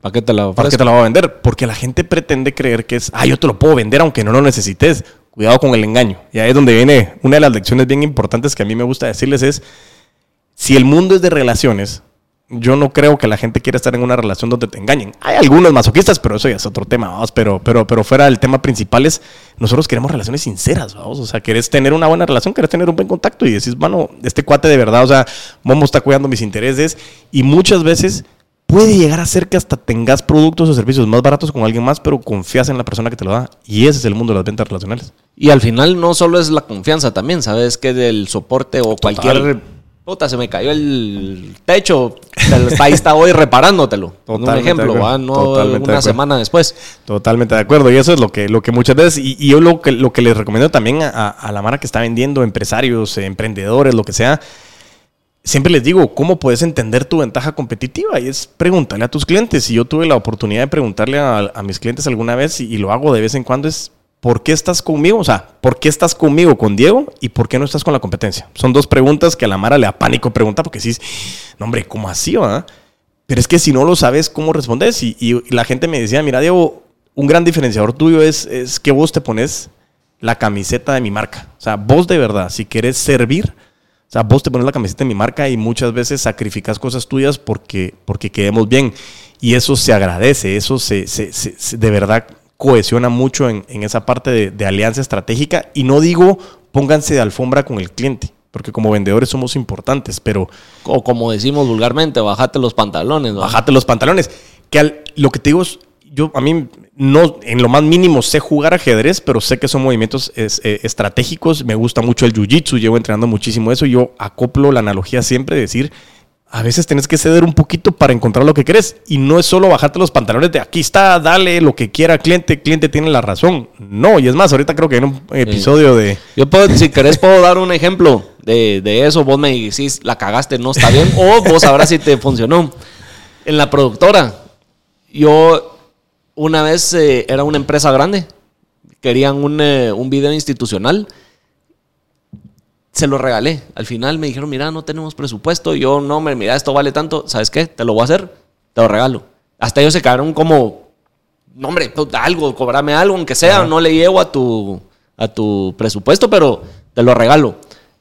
¿Para qué te la ¿Para qué te la voy a vender? Porque la gente pretende creer que es, ah, yo te lo puedo vender aunque no lo necesites. Cuidado con el engaño. Y ahí es donde viene una de las lecciones bien importantes que a mí me gusta decirles es, si el mundo es de relaciones, yo no creo que la gente quiera estar en una relación donde te engañen. Hay algunos masoquistas, pero eso ya es otro tema, vamos. Pero, pero, pero fuera del tema principal es, nosotros queremos relaciones sinceras, vamos. O sea, querés tener una buena relación, querés tener un buen contacto y decís, bueno, este cuate de verdad, o sea, Momo está cuidando mis intereses y muchas veces puede llegar a ser que hasta tengas productos o servicios más baratos con alguien más, pero confías en la persona que te lo da. Y ese es el mundo de las ventas relacionales. Y al final no solo es la confianza también, ¿sabes? Que del soporte o cualquier... Puta, se me cayó el techo. te- Ahí está hoy reparándotelo. Un Totalmente de ejemplo. No una semana después. Totalmente de acuerdo. Y eso es lo que, lo que muchas veces, y, y yo lo que, lo que les recomiendo también a, a la Mara que está vendiendo, empresarios, eh, emprendedores, lo que sea, siempre les digo, ¿cómo puedes entender tu ventaja competitiva? Y es preguntarle a tus clientes. Y yo tuve la oportunidad de preguntarle a, a mis clientes alguna vez, y, y lo hago de vez en cuando, es ¿por qué estás conmigo? O sea, ¿por qué estas conmigo con Diego y por qué no estás con la competencia? Son dos preguntas que a la Mara le da pánico preguntar porque sí, no hombre, ¿cómo así? Pero es que si no lo sabes, ¿cómo respondes? Y, la gente me decía, mira, Diego, un gran diferenciador tuyo es, es que vos te pones la camiseta de mi marca. O sea, vos de verdad, si querés servir, o sea, vos te pones la camiseta de mi marca y muchas veces sacrificas cosas tuyas porque, porque quedemos bien. Y eso se agradece, eso se- se- se- de verdad cohesiona mucho en, en esa parte de, de alianza estratégica. Y no digo pónganse de alfombra con el cliente, porque como vendedores somos importantes, pero O como decimos vulgarmente, bajate los pantalones. bajate los pantalones. Que al- lo que te digo es, yo a mí no, en lo más mínimo sé jugar ajedrez, pero sé que son movimientos es- eh, estratégicos. Me gusta mucho el jiu-jitsu, llevo entrenando muchísimo eso. Yo acoplo la analogía siempre de decir, a veces tenés que ceder un poquito para encontrar lo que querés. Y no es solo bajarte los pantalones de aquí está, dale lo que quiera, cliente, cliente tiene la razón. No, y es más, ahorita creo que en un episodio de... Yo puedo, si querés puedo dar un ejemplo de, de eso. Vos me decís, la cagaste, no está bien. O vos sabrás si te funcionó. En la productora, yo una vez eh, era una empresa grande. Querían un, eh, un video institucional. Se lo regalé. Al final me dijeron, mira, no tenemos presupuesto. Yo, no, mira, esto vale tanto. ¿Sabes qué? Te lo voy a hacer. Te lo regalo. Hasta ellos se quedaron como, no, hombre, puta, algo, cobrame algo, aunque sea, no le llevo a tu, a tu presupuesto, pero te lo regalo.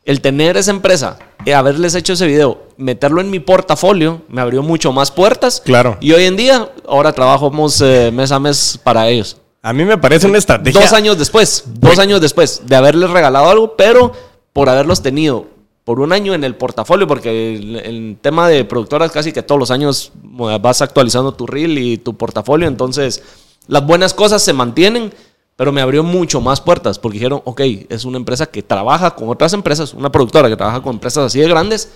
El tener esa empresa, y haberles hecho ese video, meterlo en mi portafolio, me abrió mucho más puertas. Claro. Y hoy en día, ahora trabajamos eh, mes a mes para ellos. A mí me parece una estrategia. Dos años después, dos años después de haberles regalado algo, pero por haberlos tenido por un año en el portafolio, porque el, tema de productoras casi que todos los años eh, vas actualizando tu reel y tu portafolio, entonces las buenas cosas se mantienen, pero me abrió mucho más puertas, porque dijeron, ok, es una empresa que trabaja con otras empresas, una productora que trabaja con empresas así de grandes,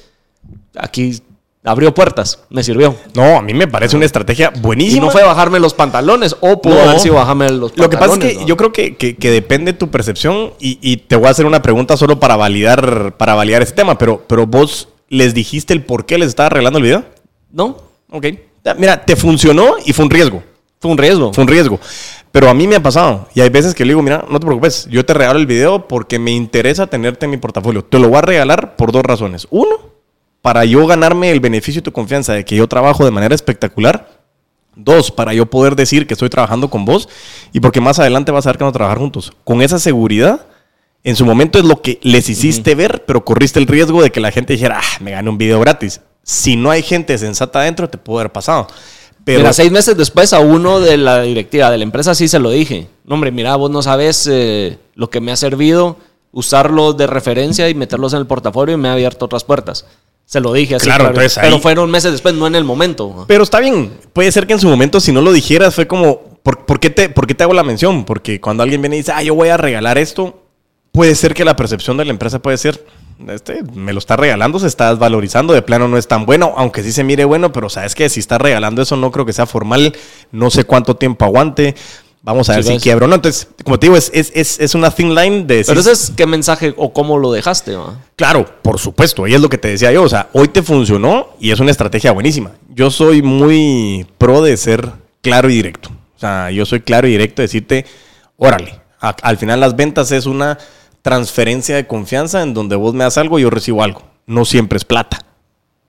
aquí abrió puertas, me sirvió. No, a mí me parece una estrategia Y buenísima. no fue bajarme los pantalones, o pudo No. haber sido bajarme los Lo pantalones. que pasa es que ¿no? yo creo que, que- que depende tu percepción y, y te voy a hacer una pregunta solo para validar, para validar ese tema, pero, pero vos les dijiste el por qué les estaba arreglando el video. No, Ok. Mira, te funcionó y fue un riesgo. fue un riesgo. Fue un riesgo. Pero a mí me ha pasado. Y hay veces que le digo, mira, no te preocupes, yo te regalo el video porque me interesa tenerte en mi portafolio. Te lo voy a regalar por dos razones. Uno, para yo ganarme el beneficio y tu confianza de que yo trabajo de manera espectacular. Dos, para yo poder decir que estoy trabajando con vos. Y porque más adelante vas a ver que vamos a trabajar juntos. Con esa seguridad, en su momento es lo que les hiciste ver, pero corriste el riesgo de que la gente dijera, ah, me gané un video gratis. Si no hay gente sensata adentro, te puede haber pasado. Pero Mira, seis meses después a uno de la directiva de la empresa sí se lo dije. No, hombre, mira, vos no sabes eh, lo que me ha servido usarlos de referencia y meterlos en el portafolio y me ha abierto otras puertas. Se lo dije así. Claro, entonces Pero fueron meses después, no en el momento. Pero está bien. Puede ser que en su momento, si no lo dijeras, fue como, ¿por, por qué, te, por qué te hago la mención? Porque cuando alguien viene y dice, ah, yo voy a regalar esto, puede ser que la percepción de la empresa puede ser, este, me lo está regalando, se está desvalorizando, de plano no es tan bueno, aunque sí se mire bueno, pero sabes que si está regalando eso no creo que sea formal, no sé cuánto tiempo aguante. Vamos a ver Sí, si ves. quiebra o no. Entonces, como te digo, es, es, es, es una thin line de decir, Pero ese es qué mensaje o cómo lo dejaste. ¿va? Claro, por supuesto, y es lo que te decía yo, o sea, hoy te funcionó y es una estrategia buenísima. Yo soy muy pro de ser claro y directo. O sea, yo soy claro y directo de decirte, órale, a- al final las ventas es una transferencia de confianza en donde vos me das algo y yo recibo algo. No siempre es plata.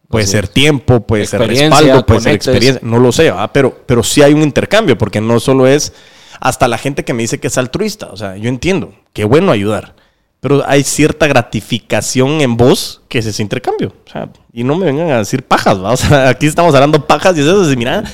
Puede Así ser es. tiempo, puede ser respaldo, puede ser experiencia, no lo sé, ¿verdad? pero, pero sí hay un intercambio, porque no solo es hasta la gente que me dice que es altruista, o sea, yo entiendo, qué bueno ayudar, pero hay cierta gratificación en vos que es ese intercambio, o sea, y no me vengan a decir pajas, ¿va? o sea, aquí estamos hablando pajas y eso es, mira,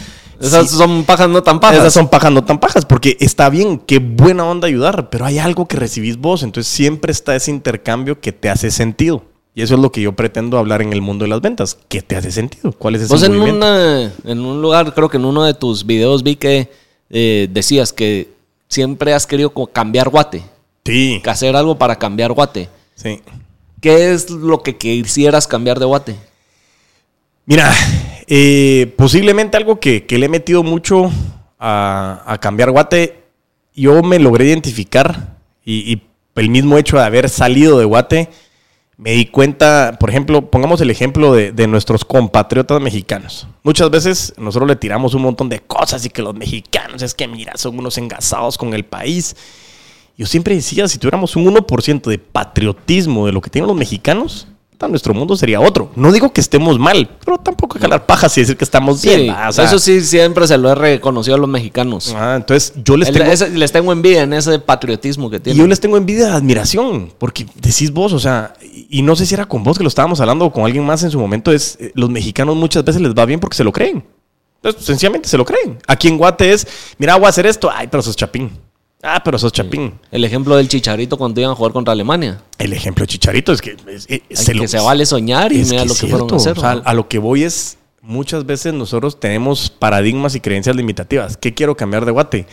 Esas sí, son pajas no tan pajas. esas son pajas no tan pajas, porque está bien, qué buena onda ayudar, pero hay algo que recibís vos, entonces siempre está ese intercambio que te hace sentido. Y eso es lo que yo pretendo hablar en el mundo de las ventas. ¿Qué te hace sentido? ¿Cuál es ese Vos en, una, en un lugar, creo que en uno de tus videos vi que eh, decías que siempre has querido cambiar guate, Sí, que hacer algo para cambiar guate. sí. ¿Qué es lo que quisieras cambiar de guate? Mira, eh, posiblemente algo que, que le he metido mucho a, a cambiar guate, yo me logré identificar y, y el mismo hecho de haber salido de guate, me di cuenta, por ejemplo, pongamos el ejemplo de, de nuestros compatriotas mexicanos. Muchas veces nosotros le tiramos un montón de cosas y que los mexicanos es que, mira, son unos engasados con el país. Yo siempre decía, si tuviéramos un 1% de patriotismo de lo que tienen los mexicanos, nuestro mundo sería otro. No digo que estemos mal, pero tampoco hay que jalar pajas y decir que estamos Sí, bien. ¿va? O sea, eso sí siempre se lo he reconocido a los mexicanos. ah, entonces yo les El- tengo... ese- les tengo envidia en ese patriotismo que Y tienen. yo les tengo envidia de admiración, porque decís vos, o sea, y y no sé si era con vos que lo estábamos hablando o con alguien más en su momento, es eh, los mexicanos muchas veces les va bien porque se lo creen. Entonces, sencillamente se lo creen. Aquí en Guate es, mira, voy a hacer esto, ay, pero sos chapín. Ah, pero sos chapín. El ejemplo del chicharito cuando iban a jugar contra Alemania. El ejemplo de Chicharito es que es- es- Ay, se que lo- se vale soñar y mira que lo que fueron a hacer. O sea, ¿no? a lo que voy es, muchas veces nosotros tenemos paradigmas y creencias limitativas. ¿Qué quiero cambiar de Guate?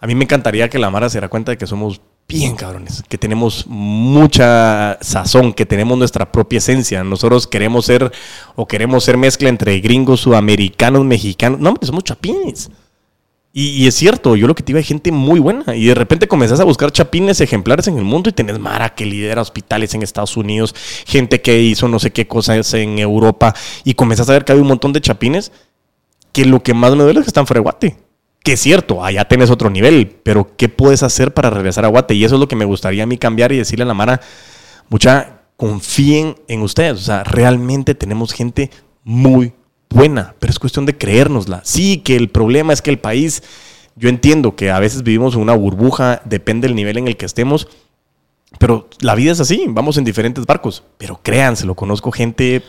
A mí me encantaría que la Mara se diera cuenta de que somos bien cabrones, que tenemos mucha sazón, que tenemos nuestra propia esencia. Nosotros queremos ser o queremos ser mezcla entre gringos, sudamericanos, mexicanos. No, hombre, somos chapines. Y, es cierto, yo lo que te iba hay gente muy buena. Y de repente comenzás a buscar chapines ejemplares en el mundo y tenés Mara que lidera hospitales en Estados Unidos, gente que hizo no sé qué cosas en Europa. Y comenzás a ver que hay un montón de chapines que lo que más me duele es que están fuera de Guate. Que es cierto, allá tenés otro nivel, pero ¿qué puedes hacer para regresar a Guate? Y eso es lo que me gustaría a mí cambiar y decirle a la Mara, mucha, confíen en ustedes. O sea, realmente tenemos gente muy buena, pero es cuestión de creérnosla. Sí, que el problema es que el país, yo entiendo que a veces vivimos en una burbuja, depende del nivel en el que estemos, Pero la vida es así, vamos en diferentes barcos. Pero créanselo, conozco gente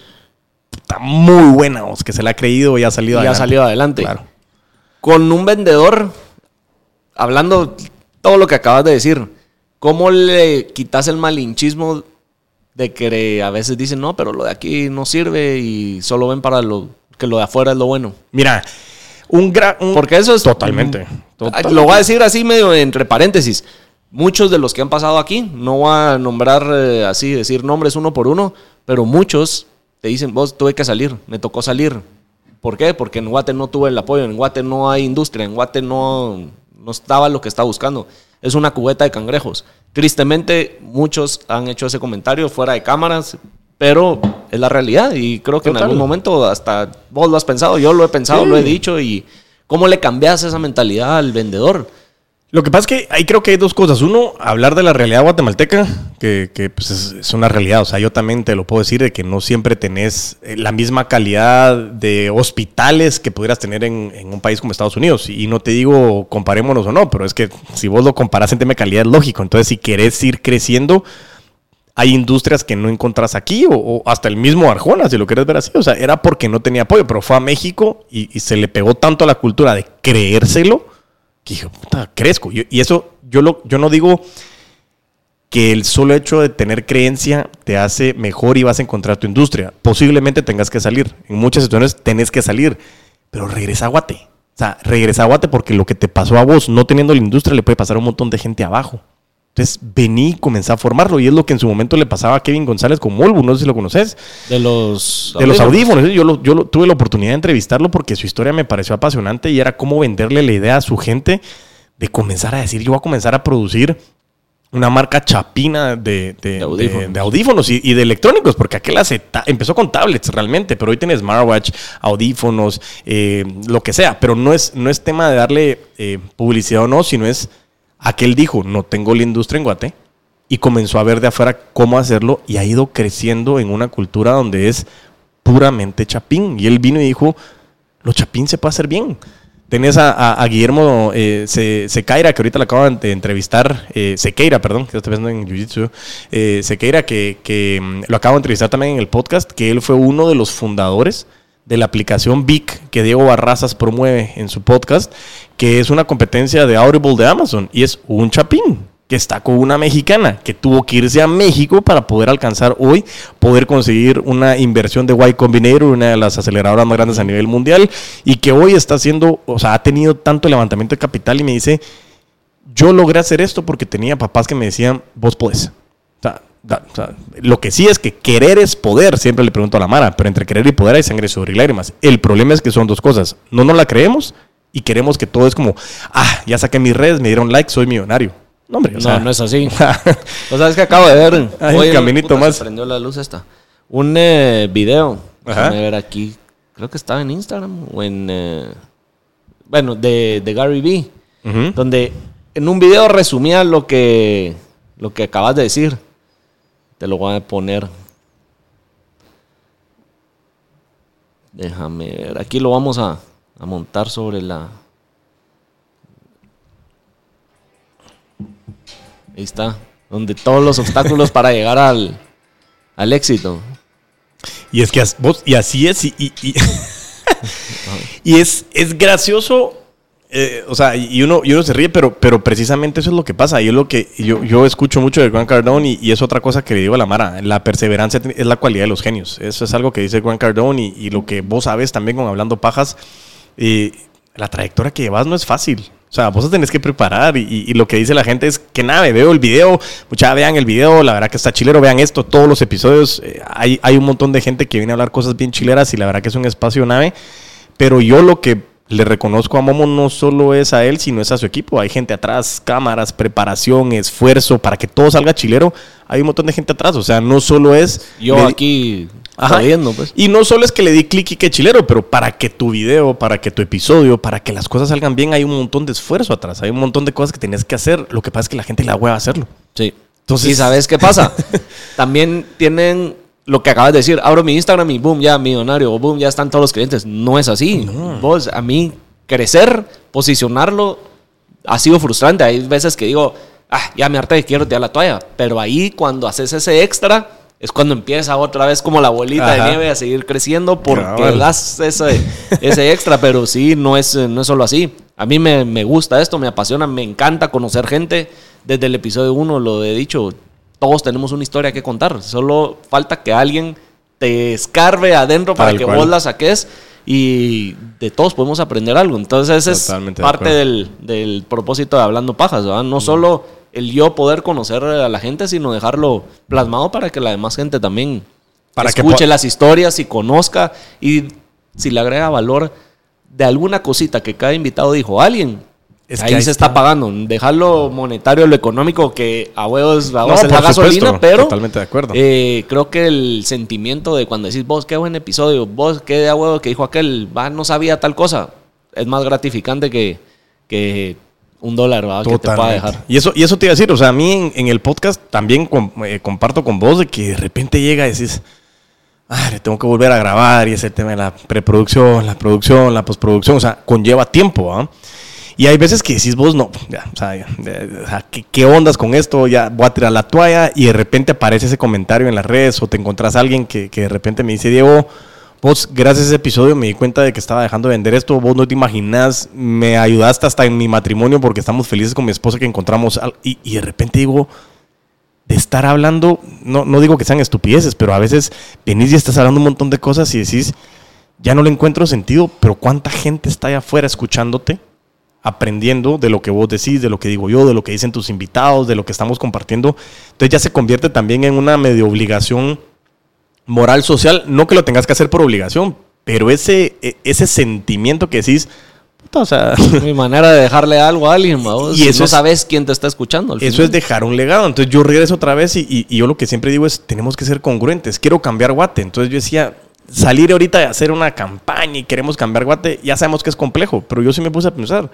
puta, muy buena, os, que se la ha creído y ha salido Y ha adelante. salido adelante. Claro. Con un vendedor, hablando todo lo que acabas de decir, ¿cómo le quitas el malinchismo de que a veces dicen, no, pero lo de aquí no sirve y solo ven para lo que lo de afuera es lo bueno? Mira, un gran... Porque eso es... Totalmente. Totalmente. Lo voy a decir así medio entre paréntesis. Muchos de los que han pasado aquí, no voy a nombrar eh, así, decir nombres uno por uno, pero muchos te dicen, vos tuve que salir, me tocó salir. ¿Por qué? Porque en Guate no tuve el apoyo, en Guate no hay industria, en Guate no, no estaba lo que estaba buscando. Es una cubeta de cangrejos. Tristemente, muchos han hecho ese comentario fuera de cámaras, pero es la realidad y creo que en algún momento hasta vos lo has pensado, yo lo he pensado, Sí. lo he dicho y cómo le cambias esa mentalidad al vendedor. Lo que pasa es que ahí creo que hay dos cosas. Uno, hablar de la realidad guatemalteca, que, que, pues es, es una realidad. O sea, yo también te lo puedo decir de que no siempre tenés eh, la misma calidad de hospitales que pudieras tener en, en un país como Estados Unidos. Y no te digo comparémonos o no, pero es que si vos lo comparás en tema de calidad es lógico. Entonces, si querés ir creciendo, hay industrias que no encontrás aquí, o, hasta el mismo Arjona, si lo quieres ver así. O sea, era porque no tenía apoyo, pero fue a México y, y se le pegó tanto a la cultura de creérselo que dije, puta, crezco. Yo- y eso, yo, lo, yo no digo que el solo hecho de tener creencia te hace mejor y vas a encontrar tu industria. Posiblemente tengas que salir. En muchas situaciones tenés que salir, pero regresa a Guate. O sea, regresa a Guate porque lo que te pasó a vos no teniendo la industria le puede pasar a un montón de gente abajo. Entonces vení y comenzá a formarlo. Y es lo que en su momento le pasaba a Kevin González con Molbu, no sé si lo conoces. De los De los audífonos. Yo, lo- yo lo- tuve la oportunidad de entrevistarlo porque su historia me pareció apasionante y era cómo venderle la idea a su gente de comenzar a decir, yo voy a comenzar a producir una marca chapina de, de- De audífonos. de- de audífonos y, y de electrónicos, porque aquel hace empezó con tablets realmente, pero hoy tiene smartwatch, audífonos, eh, lo que sea, pero no es, no es tema de darle eh, publicidad o no, sino es, aquel dijo, no tengo la industria en Guate, y comenzó a ver de afuera cómo hacerlo y ha ido creciendo en una cultura donde es puramente chapín. Y él vino y dijo, lo chapín se puede hacer bien. Tenés a, a- Guillermo eh, Se- Sequeira, que ahorita lo acaban de entrevistar, eh, Sequeira, perdón, que estoy pensando en Jiu-Jitsu, eh, Sequeira, que, que, mm, lo acabo de entrevistar también en el podcast, que él fue uno de los fundadores de la aplicación Vic que Diego Barrazas promueve en su podcast, que es una competencia de Audible de Amazon y es un chapín que está con una mexicana que tuvo que irse a México para poder alcanzar hoy, poder conseguir una inversión de Y Combinator, una de las aceleradoras más grandes a nivel mundial, y que hoy está haciendo, o sea, ha tenido tanto levantamiento de capital y me dice, yo logré hacer esto porque tenía papás que me decían, vos podés. O sea, o sea, lo que sí es que querer es poder, siempre le pregunto a la Mara, pero entre querer y poder hay sangre, sudor y lágrimas. El problema es que son dos cosas. No nos la creemos y queremos que todo es como, ah, ya saqué mis redes, me dieron like, soy millonario. No, hombre, o No, sea, no es así. O sea, es que acabo de ver. Hay un caminito puta, se más. prendió la luz esta. Un eh, video. Déjame ver aquí. Creo que estaba en Instagram o en. eh, bueno, de, de Gary Vee. Donde en un video resumía lo que. Lo que acabas de decir. Te lo voy a poner. Déjame ver. Aquí lo vamos a, a montar sobre la. Ahí está. Donde todos los obstáculos para llegar al, al éxito. Y es que vos, y así es, y, y, y- y es, es gracioso, eh, o sea, y uno, y uno se ríe, pero, pero precisamente eso es lo que pasa. Y es lo que yo, yo escucho mucho de Grant Cardone y, y es otra cosa que le digo a la Mara. La perseverancia es la cualidad de los genios. Eso es algo que dice Grant Cardone y, y lo que vos sabes también con Hablando Pajas. eh, la trayectoria que llevas no es fácil. O sea, vos te tenés que preparar y, y- y lo que dice la gente es que nada, veo el video, mucha vean el video, la verdad que está chilero, vean esto, todos los episodios, eh, hay, hay un montón de gente que viene a hablar cosas bien chileras y la verdad que es un espacio nave, pero yo lo que le reconozco a Momo no solo es a él, sino es a su equipo, hay gente atrás, cámaras, preparación, esfuerzo, para que todo salga chilero, hay un montón de gente atrás, o sea, no solo es... Yo le- aquí Ajá. pues. Y no solo es que le di clic y que chilero, pero para que tu video, para que tu episodio, para que las cosas salgan bien, hay un montón de esfuerzo atrás. Hay un montón de cosas que tienes que hacer. Lo que pasa es que la gente le da hueva a hacerlo. Sí. Entonces- ¿Y sabes qué pasa? También tienen lo que acabas de decir. Abro mi Instagram y boom, ya millonario. Boom, ya están todos los clientes. No es así. Vos, a mí, crecer, posicionarlo, ha sido frustrante. Hay veces que digo, ah, ya me harté, quiero tirar la toalla. Pero ahí cuando haces ese extra, es cuando empieza otra vez como la bolita Ajá. de nieve a seguir creciendo porque das ese, ese extra, pero sí, no es, no es solo así. A mí me, me gusta esto, me apasiona, me encanta conocer gente. Desde el episodio 1 lo he dicho, todos tenemos una historia que contar. Solo falta que alguien te escarbe adentro para que cual. vos la saques y de todos podemos aprender algo. Entonces ese es Totalmente parte del, del propósito de Hablando Pajas, ¿verdad? No solo el yo poder conocer a la gente, sino dejarlo plasmado para que la demás gente también Para que escuche las historias y conozca y si le agrega valor de alguna cosita que cada invitado dijo alguien. Es que ahí, se está está. pagando. Dejarlo monetario, lo económico, que a huevos, a huevos No, es la gasolina, supuesto, pero totalmente de acuerdo. eh, creo que el sentimiento de cuando decís vos, qué buen episodio, vos, qué de a huevo que dijo aquel, va, no sabía tal cosa, es más gratificante que, que un dólar ¿va? que te pueda dejar. Y eso, y eso te iba a decir, o sea, a mí en, en el podcast también com- eh, comparto con vos de que de repente llega y decís, ah, tengo que volver a grabar y ese tema de la preproducción, la producción, la postproducción, o sea, conlleva tiempo, ¿ah? Y hay veces que decís vos, no, ya, o sea, ¿qué, qué ondas con esto? Ya voy a tirar la toalla y de repente aparece ese comentario en las redes o te encontrás a alguien que, que de repente me dice, Diego, vos gracias a ese episodio me di cuenta de que estaba dejando de vender esto, vos no te imaginás, me ayudaste hasta en mi matrimonio porque estamos felices con mi esposa que encontramos y, y de repente digo, de estar hablando, no, no digo que sean estupideces, pero a veces venís y estás hablando un montón de cosas y decís, ya no le encuentro sentido, pero cuánta gente está allá afuera escuchándote, aprendiendo de lo que vos decís, de lo que digo yo, de lo que dicen tus invitados, de lo que estamos compartiendo. Entonces ya se convierte también en una medio obligación moral social, no que lo tengas que hacer por obligación, pero ese, e- ese sentimiento que decís, puta, o sea, Mi manera de dejarle algo a alguien, Y si eso no es- sabes quién te está escuchando. al Eso final. es dejar un legado. Entonces yo regreso otra vez y, y- y yo lo que siempre digo es, tenemos que ser congruentes. Quiero cambiar Guate. Entonces yo decía, salir ahorita y hacer una campaña y queremos cambiar Guate, ya sabemos que es complejo, pero yo sí me puse a pensar.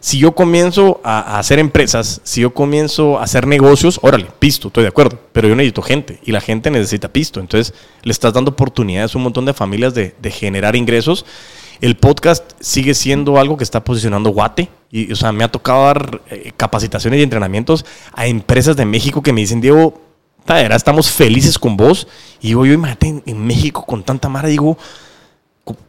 Si yo comienzo a, hacer empresas, si yo comienzo a hacer negocios, órale, pisto, estoy de acuerdo, pero yo necesito gente y la gente necesita pisto. Entonces le estás dando oportunidades a un montón de familias de, de generar ingresos. El podcast sigue siendo algo que está posicionando Guate. Y, o sea, me ha tocado dar eh, capacitaciones y entrenamientos a empresas de México que me dicen, Diego, era, estamos felices con vos. Y digo, yo imagínate en, en México con tanta mara, digo,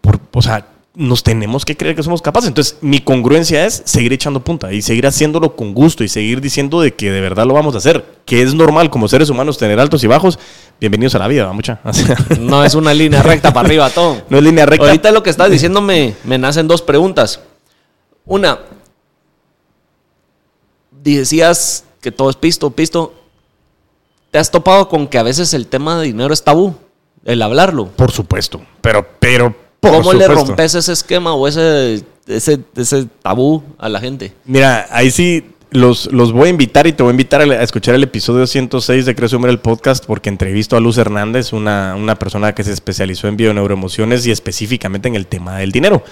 por- o sea, nos tenemos que creer que somos capaces. Entonces, mi congruencia es seguir echando punta y seguir haciéndolo con gusto y seguir diciendo de que de verdad lo vamos a hacer. Que es normal como seres humanos tener altos y bajos. Bienvenidos a la vida, ¿va, mucha. No es una línea recta para arriba todo. no es línea recta. Ahorita lo que estás diciendo me, me nacen dos preguntas. Una, decías que todo es pisto, pisto. ¿Te has topado con que a veces el tema de dinero es tabú? El hablarlo. Por supuesto. Pero, pero, por ¿Cómo le rompes ese esquema o ese, ese, ese tabú a la gente? Mira, ahí sí los, los voy a invitar y te voy a invitar a, escuchar el episodio 106 de Crece Humor el podcast porque entrevisto a Luz Hernández, una, una persona que se especializó en bioneuroemociones y específicamente en el tema del dinero.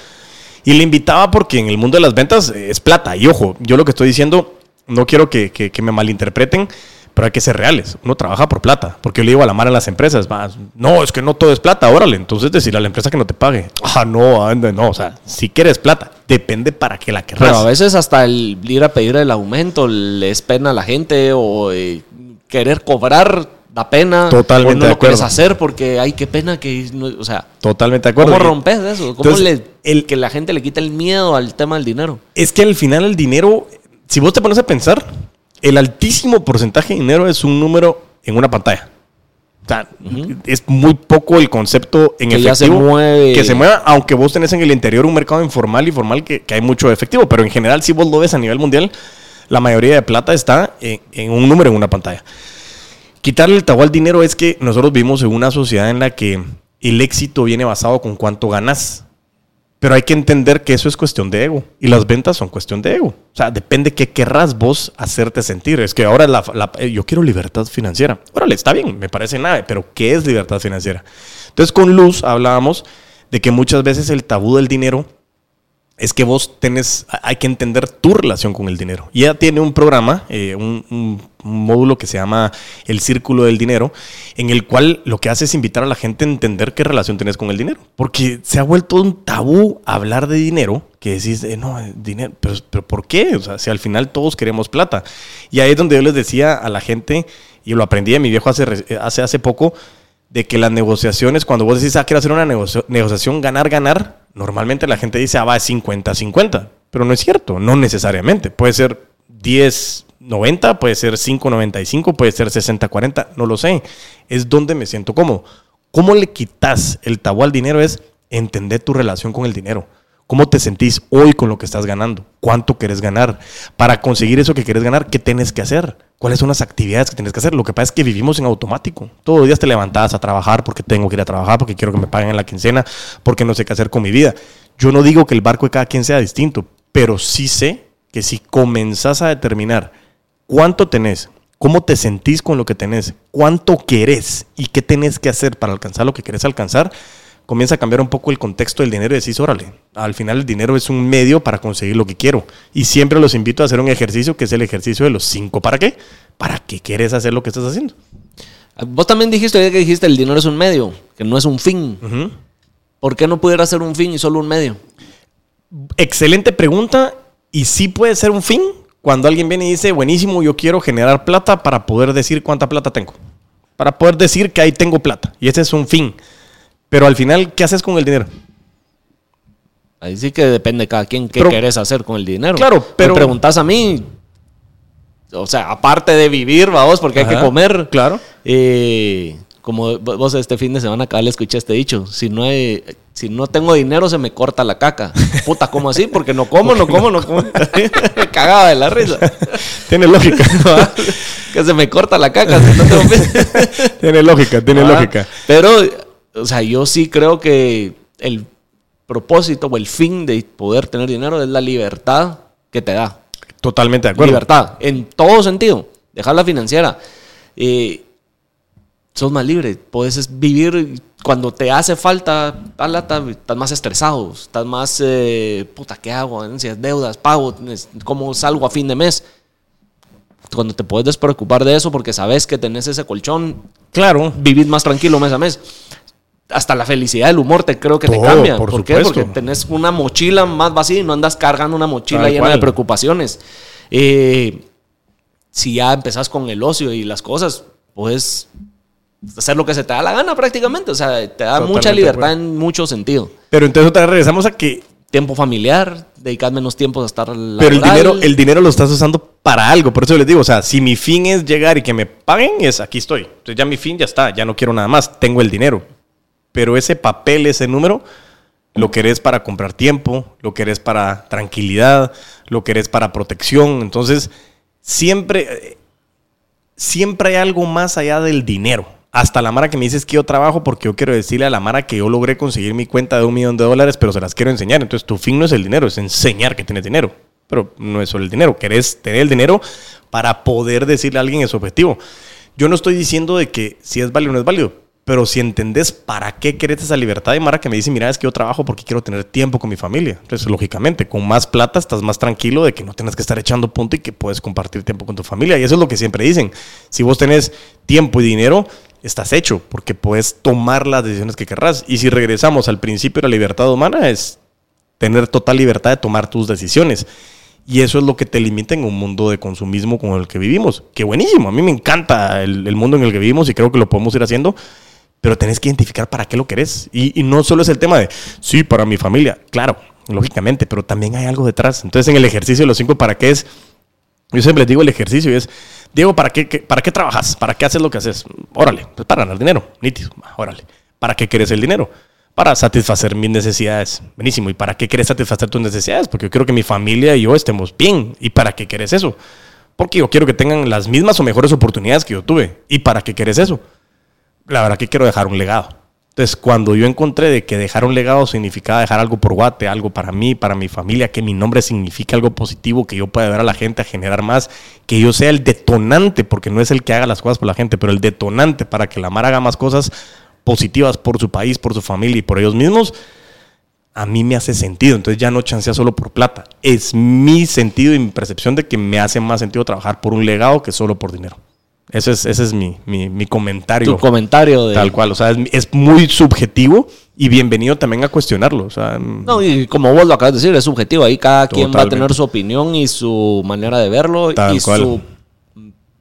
Y le invitaba porque en el mundo de las ventas es plata. Y ojo, yo lo que estoy diciendo, no quiero que, que- que me malinterpreten, pero hay que ser reales. Uno trabaja por plata. Porque yo le digo a la mar en las empresas, no, es que no todo es plata, órale. Entonces decirle a la empresa que no te pague. Ah, no, anda, no. O sea, si quieres plata, depende para qué la querrás. Pero a veces hasta el ir a pedir el aumento le es pena a la gente o eh, querer cobrar da pena. Totalmente o no de lo quieres acuerdo. hacer porque ay qué pena que no- o sea Totalmente de acuerdo. ¿Cómo rompes eso? ¿Cómo Entonces, le, el- que la gente le quita el miedo al tema del dinero? Es que al final el dinero, si vos te pones a pensar, el altísimo porcentaje de dinero es un número en una pantalla. O sea, es muy poco el concepto en Que ya efectivo. se mueve. Que se mueva, aunque vos tenés en el interior un mercado informal y formal que, que hay mucho efectivo. Pero en general, si vos lo ves a nivel mundial, la mayoría de plata está en, en un número en una pantalla. Quitarle el tabú al dinero es que nosotros vivimos en una sociedad en la que el éxito viene basado con cuánto ganas. Pero hay que entender que eso es cuestión de ego. Y las ventas son cuestión de ego. O sea, depende qué querrás vos hacerte sentir. Es que ahora la- eh, yo quiero libertad financiera. Órale, está bien, me parece nada. Pero ¿qué es libertad financiera? Entonces con Luz hablábamos de que muchas veces el tabú del dinero es que vos tenés, hay que entender tu relación con el dinero. Y ella tiene un programa, eh, un, módulo que se llama El Círculo del Dinero, en el cual lo que hace es invitar a la gente a entender qué relación tenés con el dinero. Porque se ha vuelto un tabú hablar de dinero, que decís, eh, no, dinero, pero, pero ¿por qué? O sea, si al final todos queremos plata. Y ahí es donde yo les decía a la gente, y lo aprendí de mi viejo hace, hace, hace poco, de que las negociaciones, cuando vos decís, ah, quiero hacer una negociación ganar-ganar, normalmente la gente dice, ah, va 50-50. Pero no es cierto, no necesariamente. Puede ser 10-90, puede ser 5-95, puede ser 60-40, no lo sé. Es donde me siento cómodo. ¿Cómo le quitas el tabú al dinero? Es entender tu relación con el dinero. ¿Cómo te sentís hoy con lo que estás ganando? ¿Cuánto quieres ganar? Para conseguir eso que quieres ganar, ¿qué tienes que hacer? ¿Cuáles son las actividades que tienes que hacer? Lo que pasa es que vivimos en automático. Todos los días te levantas a trabajar porque tengo que ir a trabajar, porque quiero que me paguen en la quincena, porque no sé qué hacer con mi vida. Yo no digo que el barco de cada quien sea distinto, pero sí sé que si comenzás a determinar cuánto tenés, cómo te sentís con lo que tenés, cuánto querés y qué tenés que hacer para alcanzar lo que querés alcanzar, comienza a cambiar un poco el contexto del dinero y decís, órale, al final el dinero es un medio para conseguir lo que quiero. Y siempre los invito a hacer un ejercicio que es el ejercicio de los cinco. ¿Para qué? ¿Para qué quieres hacer lo que estás haciendo? Vos también dijiste que dijiste el dinero es un medio, que no es un fin. ¿Por qué no pudiera ser un fin y solo un medio? Excelente pregunta. Y sí puede ser un fin cuando alguien viene y dice, buenísimo, yo quiero generar plata para poder decir cuánta plata tengo. Para poder decir que ahí tengo plata. Y ese es un fin. Pero al final, ¿qué haces con el dinero? Ahí sí que depende de cada quien qué querés hacer con el dinero. Claro, pero. Me preguntas a mí. O sea, aparte de vivir, vamos, porque hay que comer. Claro. Eh, como vos este fin de semana acá le escuché este dicho. Si no hay, si no tengo dinero, se me corta la caca. Puta, ¿cómo así? Porque no como, no como, no como. me cagaba de la risa. Tiene lógica. que se me corta la caca. tiene lógica, tiene lógica. Pero o sea, yo sí creo que el propósito o el fin de poder tener dinero es la libertad que te da. Totalmente de acuerdo. Libertad, en todo sentido. Dejar la financiera. Eh, sos más libre. Puedes vivir cuando te hace falta, estás más estresado, estás más, eh, puta, ¿qué hago? Deudas, pago, ¿cómo salgo a fin de mes? Cuando te puedes despreocupar de eso porque sabes que tenés ese colchón, claro, vivís más tranquilo mes a mes hasta la felicidad del humor te creo que te cambia. Por, qué? Porque tenés una mochila más vacía y no andas cargando una mochila llena de preocupaciones. Eh, si ya empezás con el ocio y las cosas, puedes hacer lo que se te da la gana prácticamente. O sea, te da mucha libertad en mucho sentido. Pero entonces otra vez regresamos a que... Tiempo familiar, dedicar menos tiempo a estar laboral. Pero el dinero, el dinero lo estás usando para algo. Por eso les digo, o sea, si mi fin es llegar y que me paguen, es aquí estoy. Entonces ya mi fin ya está, ya no quiero nada más, tengo el dinero pero ese papel, ese número, lo querés para comprar tiempo, lo querés para tranquilidad, lo querés para protección. Entonces, siempre, siempre hay algo más allá del dinero. Hasta la Mara que me dices que yo trabajo porque yo quiero decirle a la Mara que yo logré conseguir mi cuenta de un millón de dólares, pero se las quiero enseñar. Entonces, tu fin no es el dinero, es enseñar que tienes dinero. Pero no es solo el dinero, querés tener el dinero para poder decirle a alguien ese objetivo. Yo no estoy diciendo de que si es válido o no es válido, pero si entendés para qué querés esa libertad, de Mara que me dice, mira, es que yo trabajo porque quiero tener tiempo con mi familia. Entonces, lógicamente, con más plata estás más tranquilo de que no tengas que estar echando punto y que puedes compartir tiempo con tu familia. Y eso es lo que siempre dicen. Si vos tenés tiempo y dinero, estás hecho porque puedes tomar las decisiones que querrás. Y si regresamos al principio de la libertad humana, es tener total libertad de tomar tus decisiones. Y eso es lo que te limita en un mundo de consumismo con el que vivimos. Que buenísimo, a mí me encanta el, el mundo en el que vivimos y creo que lo podemos ir haciendo pero tenés que identificar para qué lo querés. Y, no solo es el tema de, sí, para mi familia, claro, lógicamente, pero también hay algo detrás. Entonces, en el ejercicio de los cinco para qué es, yo siempre les digo el ejercicio es, Diego, ¿para qué, para qué trabajas? ¿Para qué haces lo que haces? Órale, pues para ganar dinero, nítido, órale. ¿Para qué quieres el dinero? Para satisfacer mis necesidades. Buenísimo. ¿Y para qué quieres satisfacer tus necesidades? Porque yo quiero que mi familia y yo estemos bien. ¿Y para qué quieres eso? Porque yo quiero que tengan las mismas o mejores oportunidades que yo tuve. ¿Y para qué quieres eso? La verdad que quiero dejar un legado. Entonces, cuando yo encontré de que dejar un legado significaba dejar algo por Guate, algo para mí, para mi familia, que mi nombre signifique algo positivo, que yo pueda ver a la gente a generar más, que yo sea el detonante, porque no es el que haga las cosas por la gente, pero el detonante para que la Mar haga más cosas positivas por su país, por su familia y por ellos mismos, a mí me hace sentido. Entonces ya no chancea solo por plata. Es mi sentido y mi percepción de que me hace más sentido trabajar por un legado que solo por dinero. Ese es, ese es mi, mi, mi comentario. Tu comentario de... Tal cual, o sea, es, es, muy subjetivo y bienvenido también a cuestionarlo. O sea, no, y como vos lo acabas de decir, es subjetivo. Ahí cada quien va a tener su opinión y su manera de verlo Tal y cual. su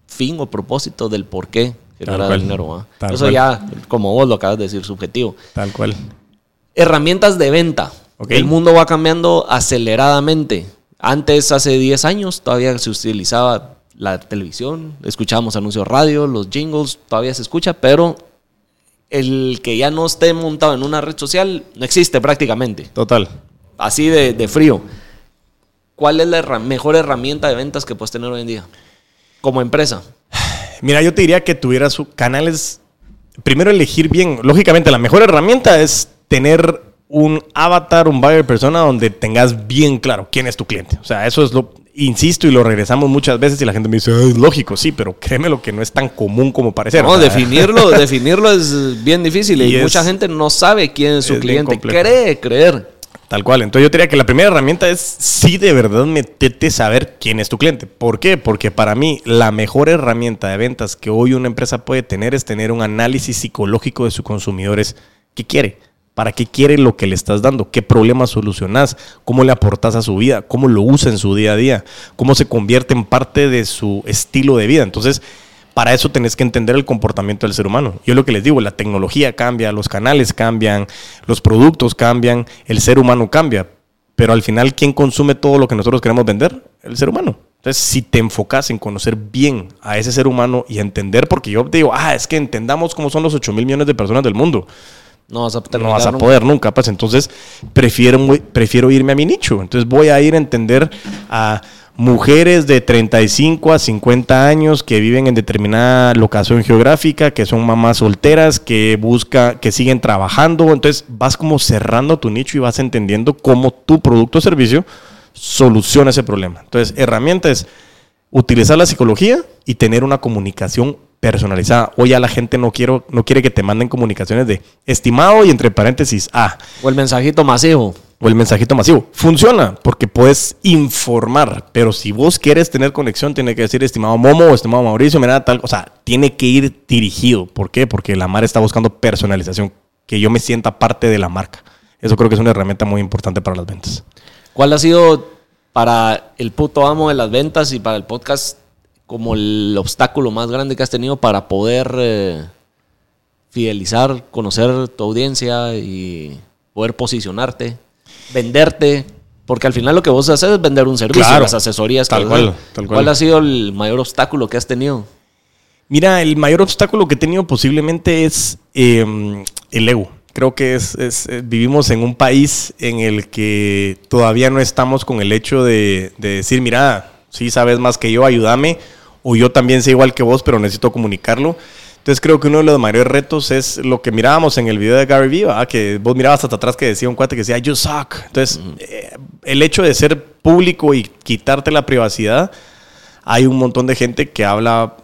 fin o propósito del por qué generar dinero. Tal Eso cual. ya, como vos lo acabas de decir, subjetivo. tal cual. Herramientas de venta. Ok. El mundo va cambiando aceleradamente. Antes, hace 10 años, todavía se utilizaba la televisión, escuchábamos anuncios radio, los jingles, todavía se escucha, pero el que ya no esté montado en una red social no existe prácticamente. Total. Así de, de frío. ¿Cuál es la herra- mejor herramienta de ventas que puedes tener hoy en día? Como empresa. Mira, yo te diría que tuvieras canales. Primero, elegir bien. Lógicamente, la mejor herramienta es tener un avatar, un buyer persona donde tengas bien claro quién es tu cliente. O sea, eso es lo. Insisto y lo regresamos muchas veces y la gente me dice, "Ay, es lógico, sí, pero créeme lo que no es tan común como parece. No, definirlo, definirlo es bien difícil y, Y es- mucha gente no sabe quién es su es cliente. Cree creer. Tal cual. Entonces yo diría que la primera herramienta es sí de verdad meterte saber quién es tu cliente. ¿Por qué? Porque para mí la mejor herramienta de ventas que hoy una empresa puede tener es tener un análisis psicológico de sus consumidores. ¿Qué quiere? ¿Para qué quiere lo que le estás dando? ¿Qué problemas solucionás? ¿Cómo le aportas a su vida? ¿Cómo lo usa en su día a día? ¿Cómo se convierte en parte de su estilo de vida? Entonces, para eso tenés que entender el comportamiento del ser humano. Yo lo que les digo, la tecnología cambia, los canales cambian, los productos cambian, el ser humano cambia. Pero al final, ¿quién consume todo lo que nosotros queremos vender? El ser humano. Entonces, si te enfocas en conocer bien a ese ser humano y entender, porque yo te digo, ah, es que entendamos cómo son los 8 mil millones de personas del mundo. No vas a, No vas a poder nunca, pues entonces prefiero, prefiero irme a mi nicho. Entonces voy a ir a entender a mujeres de 35 a 50 años que viven en determinada locación geográfica, que son mamás solteras, que busca, que siguen trabajando. Entonces vas como cerrando tu nicho y vas entendiendo cómo tu producto o servicio soluciona ese problema. Entonces, herramienta es utilizar la psicología y tener una comunicación personalizada. Hoy ya la gente no, quiero, no quiere que te manden comunicaciones de estimado y entre paréntesis A O el mensajito masivo. o el mensajito masivo. Funciona porque puedes informar, pero si vos quieres tener conexión, tiene que decir estimado Momo o estimado Mauricio, mira tal, o sea, tiene que ir dirigido. ¿Por qué? Porque la marca está buscando personalización, que yo me sienta parte de la marca. Eso creo que es una herramienta muy importante para las ventas. ¿Cuál ha sido para el puto amo de las ventas y para el podcast como el obstáculo más grande que has tenido para poder eh, fidelizar, conocer tu audiencia y poder posicionarte, venderte? Porque al final lo que vos haces es vender un servicio, Claro. las asesorías. que Tal cual. ¿Cuál ha sido el mayor obstáculo que has tenido? Mira, el mayor obstáculo que he tenido posiblemente es eh, el ego. Creo que es, es- eh, vivimos en un país en el que todavía no estamos con el hecho de, de decir, mira, sí sabes más que yo, ayúdame, o yo también sé igual que vos, pero necesito comunicarlo. Entonces creo que uno de los mayores retos es lo que mirábamos en el video de Gary Vee, ¿verdad? que vos mirabas hasta atrás que decía un cuate que decía, you suck. Entonces, eh, el hecho de ser público y quitarte la privacidad, hay un montón de gente que habla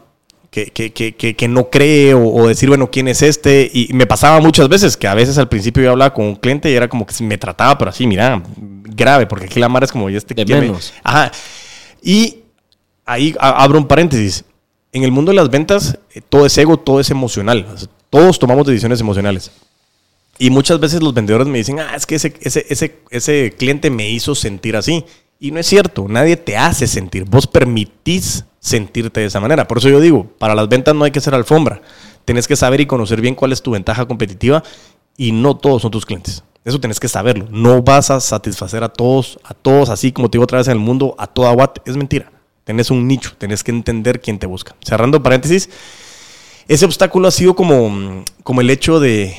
que, que, que, que, que no cree o, o decir, bueno, ¿quién es este? Y me pasaba muchas veces que a veces al principio yo hablaba con un cliente y era como que me trataba, pero así, mira, grave, porque aquí la mara es como, ¿y este De quién me-?" menos. Ajá. Y ahí abro un paréntesis. En el mundo de las ventas, eh, todo es ego, todo es emocional. Todos tomamos decisiones emocionales. Y muchas veces los vendedores me dicen, ah, es que ese, ese, ese, ese cliente me hizo sentir así. Y no es cierto, nadie te hace sentir. Vos permitís sentirte de esa manera. Por eso yo digo, para las ventas no hay que ser alfombra. Tenés que saber y conocer bien cuál es tu ventaja competitiva y no todos son tus clientes. Eso tenés que saberlo. No vas a satisfacer a todos, a todos así como te digo otra vez en el mundo, a toda what. Es mentira. Tenés un nicho, tenés que entender quién te busca. Cerrando paréntesis, ese obstáculo ha sido como, como el hecho de,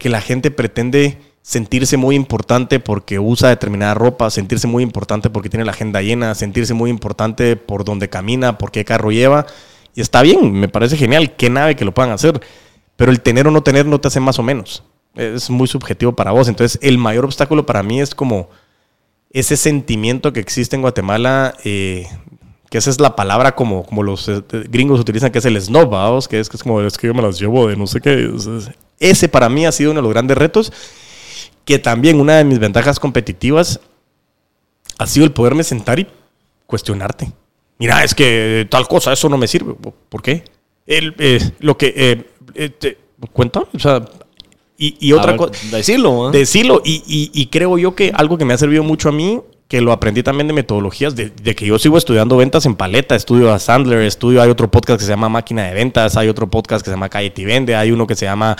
que la gente pretende sentirse muy importante porque usa determinada ropa, sentirse muy importante porque tiene la agenda llena, sentirse muy importante por donde camina, por qué carro lleva. Y está bien, me parece genial, qué nave que lo puedan hacer. Pero el tener o no tener no te hace más o menos. Es muy subjetivo para vos. Entonces, el mayor obstáculo para mí es como ese sentimiento que existe en Guatemala, eh, que esa es la palabra como, como los eh, gringos utilizan, que es el snob, ¿vaos? que es, que es como, es que yo me las llevo de no sé qué. Es- es- Ese para mí ha sido uno de los grandes retos que también una de mis ventajas competitivas ha sido el poderme sentar y cuestionarte. Mira, es que tal cosa, eso no me sirve. ¿Por qué? El, eh, lo que... Eh, eh, te- cuéntame, o sea... Y, y otra cosa... Decirlo, ¿eh? Decirlo, y, y- y creo yo que algo que me ha servido mucho a mí, que lo aprendí también de metodologías, de, que yo sigo estudiando ventas en paleta, estudio a Sandler, estudio, hay otro podcast que se llama Máquina de Ventas, hay otro podcast que se llama Calle y Vende, hay uno que se llama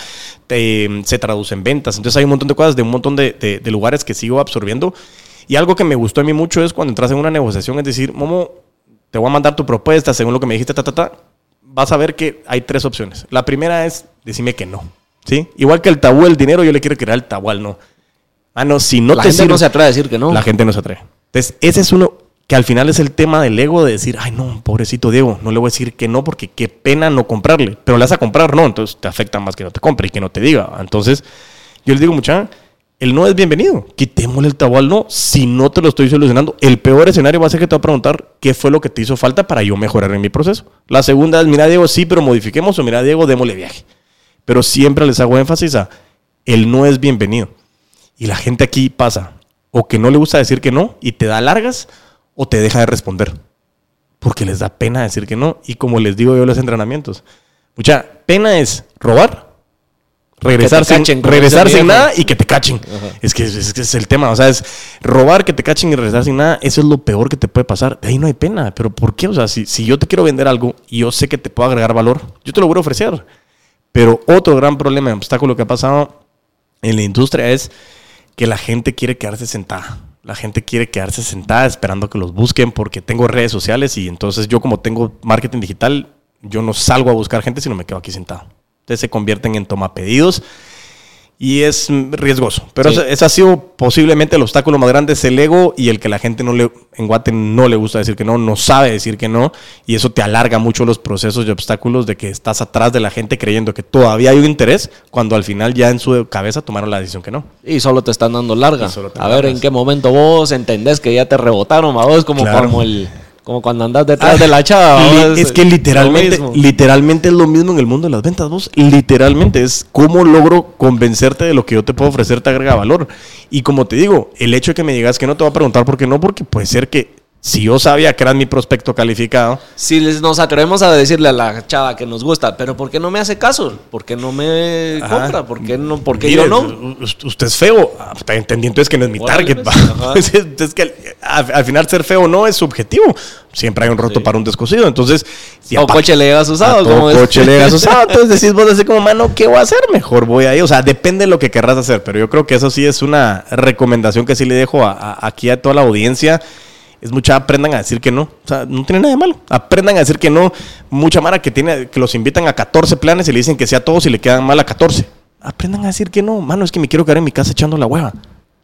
Se Traduce en Ventas, entonces hay un montón de cosas de un montón de lugares que sigo absorbiendo. Y algo que me gustó a mí mucho es cuando entras en una negociación, es decir, Momo, te voy a mandar tu propuesta según lo que me dijiste, ta, ta, ta. Vas a ver que hay tres opciones. La primera es decirme que no. ¿Sí? Igual que el tabú del dinero, yo le quiero crear el tabú al no. Ah, no, si no la te gente sirve- no se atreve a decir que no. La gente no se atreve. Entonces, ese es uno que al final es el tema del ego de decir, ay, no, pobrecito Diego, no le voy a decir que no porque qué pena no comprarle. Pero le vas a comprar, no, entonces te afecta más que no te compre y que no te diga. Entonces, yo les digo, mucha, el no es bienvenido. Quitémosle el tabú al no si no te lo estoy solucionando. El peor escenario va a ser que te va a preguntar qué fue lo que te hizo falta para yo mejorar en mi proceso. La segunda es, mira, Diego, sí, pero modifiquemos o mira, Diego, démosle viaje. Pero siempre les hago énfasis a el no es bienvenido. Y la gente aquí pasa o que no le gusta decir que no y te da largas o te deja de responder. Porque les da pena decir que no. Y como les digo yo en los entrenamientos, mucha pena es robar, regresar, sin, cachen, regresar sin nada y que te cachen. Es que es, es que es el tema. O sea, es robar, que te cachen y regresar sin nada. Eso es lo peor que te puede pasar. De ahí no hay pena. Pero ¿por qué? O sea, si, si yo te quiero vender algo y yo sé que te puedo agregar valor, yo te lo voy a ofrecer. Pero otro gran problema, obstáculo que ha pasado en la industria es que la gente quiere quedarse sentada. La gente quiere quedarse sentada esperando que los busquen porque tengo redes sociales y entonces yo como tengo marketing digital, yo no salgo a buscar gente, sino me quedo aquí sentado. Entonces se convierten en toma pedidos y es riesgoso. Pero Sí. ese, ha sido posiblemente el obstáculo más grande, es el ego y el que la gente no le, en Guate no le gusta decir que no, no sabe decir que no y eso te alarga mucho los procesos y obstáculos de que estás atrás de la gente creyendo que todavía hay un interés cuando al final ya en su cabeza tomaron la decisión que no. Y solo te están dando larga. A ver largas. en qué momento vos entendés que ya te rebotaron, a vos como, Claro. como el como cuando andas detrás de la chava. Li- vos, es que literalmente, literalmente es lo mismo en el mundo de las ventas, vos. Literalmente es cómo logro convencerte de lo que yo te puedo ofrecer te agrega valor. Y como te digo, el hecho de que me digas que no te voy a preguntar por qué no, porque puede ser que si yo sabía que eras mi prospecto calificado, Si les- nos atrevemos a decirle a la chava que nos gusta, pero ¿por qué no me hace caso? ¿Por qué no me Ajá. compra? ¿Por qué no? ¿Por qué Mire, yo no? Usted es feo. Ah, Está entendiendo es que no es mi target. pues. Es, que al, al- al final ser feo no es subjetivo. Siempre hay un roto Sí. para un descosido. Entonces, si o coche le llegas usado, como es. coche le llegas usado. Entonces decís vos así como, mano, ¿qué voy a hacer? Mejor voy ahí. O sea, depende de lo que querrás hacer. Pero yo creo que eso sí es una recomendación que sí le dejo a- a- aquí a toda la audiencia. Es mucha, aprendan a decir que no. O sea, no tiene nada de malo. Aprendan a decir que no. Mucha mara que, tiene, que los invitan a 14 planes y le dicen que sí a todos y le quedan mal a 14. Aprendan a decir que no. Mano, es que me quiero quedar en mi casa echando la hueva.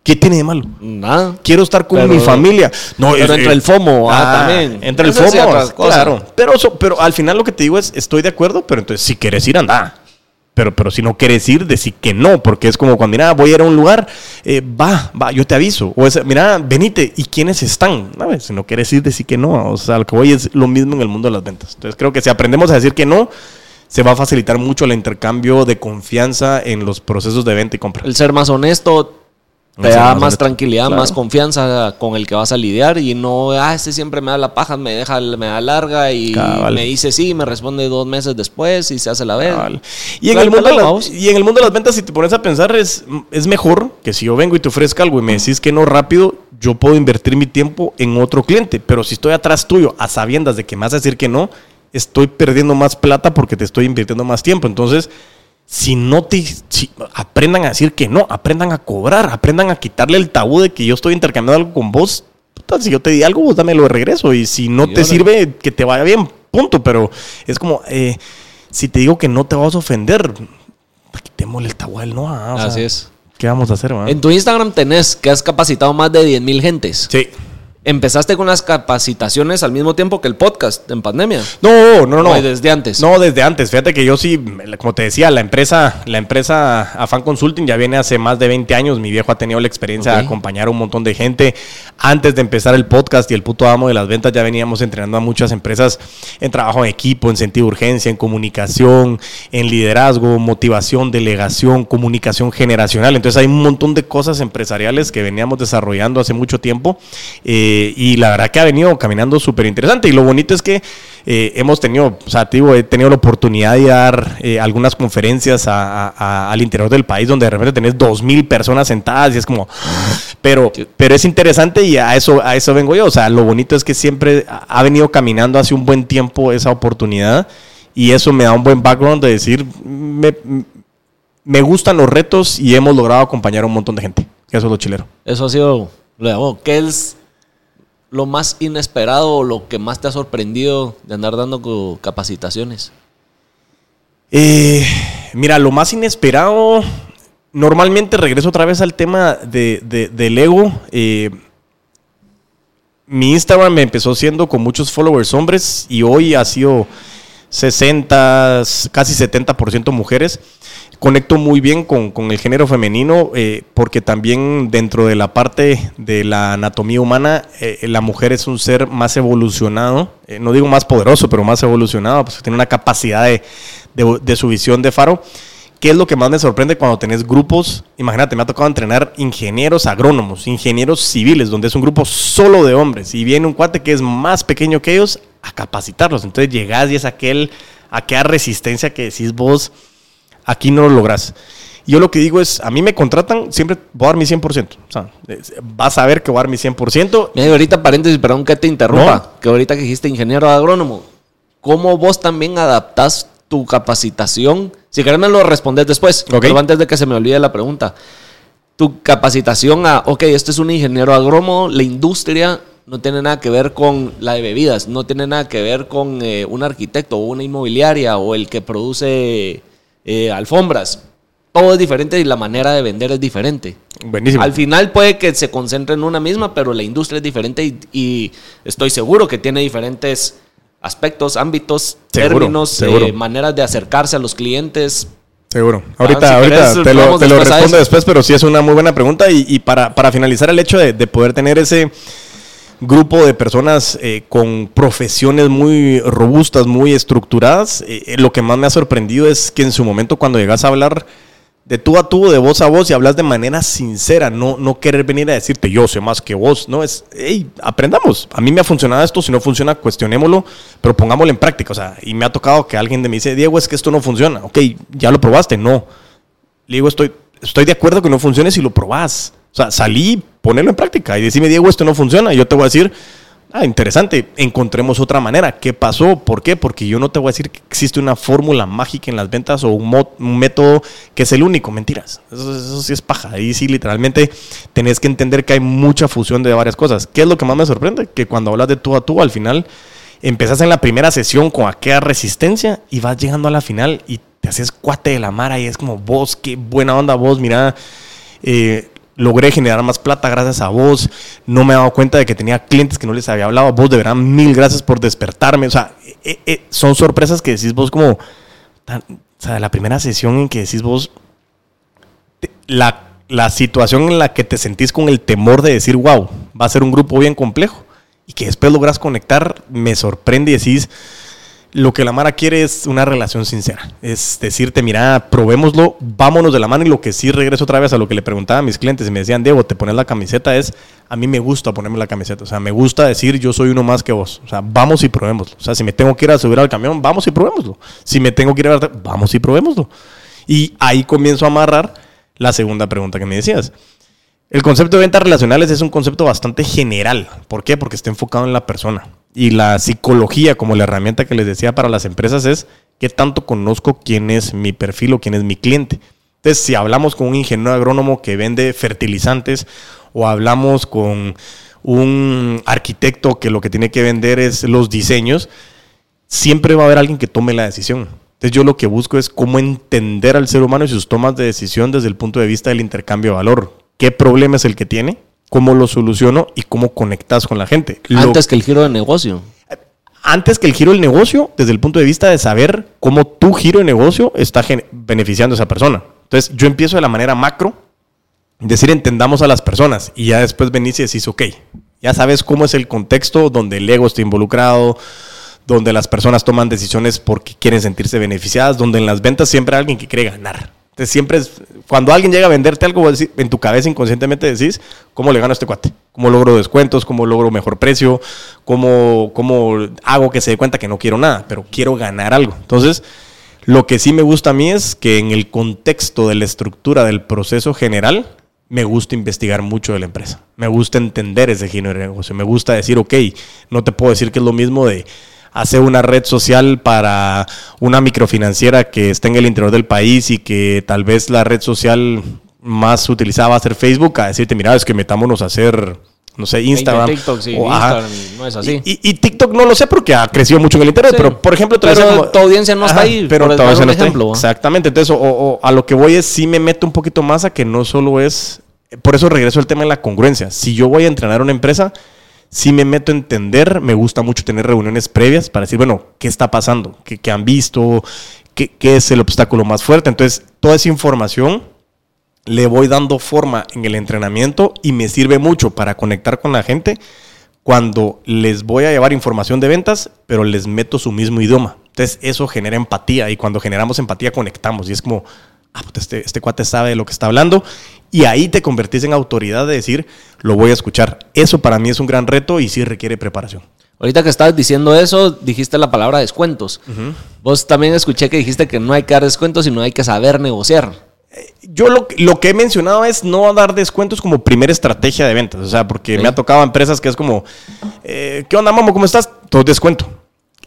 ¿Qué tiene de malo? Nada. Quiero estar con Pero- mi familia. No, pero es- entre eh, el FOMO, ah, también. Entre el FOMO, claro. Pero, eso- pero al final lo que te digo es, estoy de acuerdo, pero entonces si quieres ir, anda. Pero, pero si no quieres ir, decir que no, porque es como cuando, mira, voy a ir a un lugar, eh, va, va, yo te aviso. O es, mira, venite, ¿y quiénes están? A ver, si no quieres ir, decir que no. O sea, lo que voy es lo mismo en el mundo de las ventas. Entonces creo que si aprendemos a decir que no, se va a facilitar mucho el intercambio de confianza en los procesos de venta y compra. El ser más honesto te da más tranquilidad, Claro. más confianza con el que vas a lidiar y no, ah, este siempre me da la paja, me deja, me da larga y Cabal. me dice sí, me responde dos meses después y se hace la vez. Y en, el mundo las, y en el mundo de las ventas, si te pones a pensar, es, es mejor que si yo vengo y te ofrezco algo y me decís que no rápido, yo puedo invertir mi tiempo en otro cliente. Pero si estoy atrás tuyo, a sabiendas de que me vas a decir que no, estoy perdiendo más plata porque te estoy invirtiendo más tiempo. Entonces, si no te. si- aprendan a decir que no, aprendan a cobrar, aprendan a quitarle el tabú de que yo estoy intercambiando algo con vos. Puta, si yo te di algo, vos dámelo de regreso. Y si no Y te sirve, que te vaya bien, punto. Pero es como. eh, si te digo que no te vas a ofender, quitémosle el tabú al no. ah, o sea, Así es. ¿Qué vamos a hacer, man? En tu Instagram tenés que has capacitado más de 10 mil gentes. Sí. ¿Empezaste con las capacitaciones al mismo tiempo que el podcast en pandemia? No, no, no. ¿O desde antes? No, desde antes. Fíjate que yo sí, como te decía, la empresa, la empresa Afan Consulting ya viene hace más de 20 años. Mi viejo ha tenido la experiencia de acompañar a un montón de gente. Antes de empezar el podcast y el puto amo de las ventas, ya veníamos entrenando a muchas empresas en trabajo en equipo, en sentido de urgencia, en comunicación, en liderazgo, motivación, delegación, comunicación generacional. Entonces hay un montón de cosas empresariales que veníamos desarrollando hace mucho tiempo. Eh, eh, y la verdad que ha venido caminando súper interesante. Y lo bonito es que eh, hemos tenido, o sea, digo, he tenido la oportunidad de dar eh, algunas conferencias al interior del país donde de repente tenés dos mil personas sentadas y es como, pero, pero es interesante y a eso, a eso vengo yo. O sea, lo bonito es que siempre ha venido caminando hace un buen tiempo esa oportunidad y eso me da un buen background de decir, me, me gustan los retos y hemos logrado acompañar a un montón de gente. Eso es lo chilero. Eso ha sido, ¿qué es lo más inesperado o lo que más te ha sorprendido de andar dando capacitaciones? Eh, mira, lo más inesperado, normalmente regreso otra vez al tema de, del ego. Eh, mi Instagram me empezó siendo con muchos followers hombres y hoy ha sido 60, casi 70% mujeres conecto muy bien con, el género femenino eh, porque también dentro de la parte de la anatomía humana, eh, la mujer es un ser más evolucionado, eh, no digo más poderoso, pero más evolucionado, pues tiene una capacidad de, su visión de faro. ¿Qué es lo que más me sorprende cuando tenés grupos? Imagínate, me ha tocado entrenar ingenieros agrónomos, ingenieros civiles, donde es un grupo solo de hombres y viene un cuate que es más pequeño que ellos a capacitarlos. Entonces llegás y es aquel, aquella resistencia que decís vos, aquí no lo logras. Yo lo que digo es, a mí me contratan, siempre voy a dar mi 100%. O sea, vas a ver que voy a dar mi 100%. Mira, ahorita paréntesis, perdón que te interrumpa, que ahorita que dijiste ingeniero agrónomo, ¿cómo vos también adaptás tu capacitación? Si querés me lo respondes después, pero antes de que se me olvide la pregunta. Tu capacitación a, ok, este es un ingeniero agrónomo, la industria no tiene nada que ver con la de bebidas, no tiene nada que ver con eh, un arquitecto o una inmobiliaria o el que produce eh, alfombras. Todo es diferente y la manera de vender es diferente. Buenísimo. Al final puede que se concentre en una misma, pero la industria es diferente y, estoy seguro que tiene diferentes aspectos, ámbitos, términos, eh, maneras de acercarse a los clientes. Seguro. Ah, ahorita, ahorita te lo, respondo después, pero sí es una muy buena pregunta. Y, para, para, finalizar el hecho de poder tener ese grupo de personas eh, con profesiones muy robustas, muy estructuradas. Eh, eh, lo que más me ha sorprendido es que en su momento cuando llegas a hablar de tú a tú, de voz a voz y hablas de manera sincera, no, no querer venir a decirte yo sé más que vos, no es, hey, aprendamos. A mí me ha funcionado esto, si no funciona, cuestionémoslo, pero pongámoslo en práctica. O sea, y me ha tocado que alguien de mí dice, Diego, es que esto no funciona. Ok, ya lo probaste, no. Le digo, estoy, estoy de acuerdo que no funcione si lo probás. O sea, salí, ponerlo en práctica y decime, Diego, esto no funciona. Y yo te voy a decir, ah, interesante, encontremos otra manera. ¿Qué pasó? ¿Por qué? Porque yo no te voy a decir que existe una fórmula mágica en las ventas o un, método que es el único. Mentiras. Eso, sí es paja. Ahí sí, literalmente, tenés que entender que hay mucha fusión de varias cosas. ¿Qué es lo que más me sorprende? Que cuando hablas de tú a tú, al final, empezás en la primera sesión con aquella resistencia y vas llegando a la final y te haces cuate de la mara y es como, vos, qué buena onda vos, mira. Eh, logré generar más plata gracias a vos. No me he dado cuenta de que tenía clientes que no les había hablado. Vos de verdad, mil gracias por despertarme. O sea, eh, eh, son sorpresas que decís vos como... o sea, la primera sesión en que decís vos... La, la situación en la que te sentís con el temor de decir, wow, va a ser un grupo bien complejo. Y que después logras conectar, me sorprende y decís lo que la Mara quiere es una relación sincera. Es decirte, mira, probémoslo, vámonos de la mano. Y lo que sí regreso otra vez a lo que le preguntaba a mis clientes y me decían, Diego, ¿te pones la camiseta? Es, a mí me gusta ponerme la camiseta. O sea, me gusta decir, yo soy uno más que vos. O sea, vamos y probémoslo. O sea, si me tengo que ir a subir al camión, vamos y probémoslo. Si me tengo que ir a ver, vamos y probémoslo. Y ahí comienzo a amarrar la segunda pregunta que me decías. El concepto de ventas relacionales es un concepto bastante general. ¿Por qué? Porque está enfocado en la persona. Y la psicología como la herramienta que les decía para las empresas es qué tanto conozco quién es mi perfil o quién es mi cliente. Entonces, si hablamos con un ingeniero agrónomo que vende fertilizantes o hablamos con un arquitecto que lo que tiene que vender es los diseños, siempre va a haber alguien que tome la decisión. Entonces yo lo que busco es cómo entender al ser humano y sus tomas de decisión desde el punto de vista del intercambio de valor. ¿Qué problema es el que tiene? Cómo lo soluciono y cómo conectas con la gente. Antes que el giro de negocio. Antes que el giro del negocio, desde el punto de vista de saber cómo tu giro de negocio está beneficiando a esa persona. Entonces, yo empiezo de la manera macro, decir, entendamos a las personas y ya después venís y decís, ok, ya sabes cómo es el contexto donde el ego está involucrado, donde las personas toman decisiones porque quieren sentirse beneficiadas, donde en las ventas siempre hay alguien que quiere ganar. Entonces siempre es, cuando alguien llega a venderte algo, en tu cabeza inconscientemente decís, ¿cómo le gano a este cuate? ¿Cómo logro descuentos? ¿Cómo logro mejor precio? ¿Cómo, ¿Cómo hago que se dé cuenta que no quiero nada, pero quiero ganar algo? Entonces, lo que sí me gusta a mí es que en el contexto de la estructura del proceso general, me gusta investigar mucho de la empresa. Me gusta entender ese giro de negocio. Me gusta decir, ok, no te puedo decir que es lo mismo de hacer una red social para una microfinanciera que está en el interior del país y que tal vez la red social más utilizada va a ser Facebook, a decirte, mira, es que metámonos a hacer, no sé, Instagram. TikTok, sí, Instagram no es así. Y, TikTok no lo sé porque ha crecido mucho en el Internet, pero por ejemplo... Pero tu audiencia no está ahí, pero tu audiencia no está ejemplo, Exactamente, entonces o, a lo que voy es, sí me meto un poquito más a que no solo es... Por eso regreso al tema de la congruencia. Si yo voy a entrenar una empresa si me meto a entender, me gusta mucho tener reuniones previas para decir, bueno, ¿qué está pasando? ¿Qué, han visto? ¿Qué, ¿Qué, es el obstáculo más fuerte? Entonces, toda esa información le voy dando forma en el entrenamiento y me sirve mucho para conectar con la gente cuando les voy a llevar información de ventas, pero les meto su mismo idioma. Entonces, eso genera empatía y cuando generamos empatía conectamos y es como, ah, este, este cuate sabe de lo que está hablando y ahí te convertís en autoridad de decir, lo voy a escuchar. Eso para mí es un gran reto y sí requiere preparación. Ahorita que estabas diciendo eso, dijiste la palabra descuentos. Vos también escuché que dijiste que no hay que dar descuentos, sino hay que saber negociar. Eh, yo lo, lo, que he mencionado es no dar descuentos como primera estrategia de ventas. O sea, porque me ha tocado empresas que es como, eh, ¿qué onda, Momo? ¿Cómo estás? Todo descuento.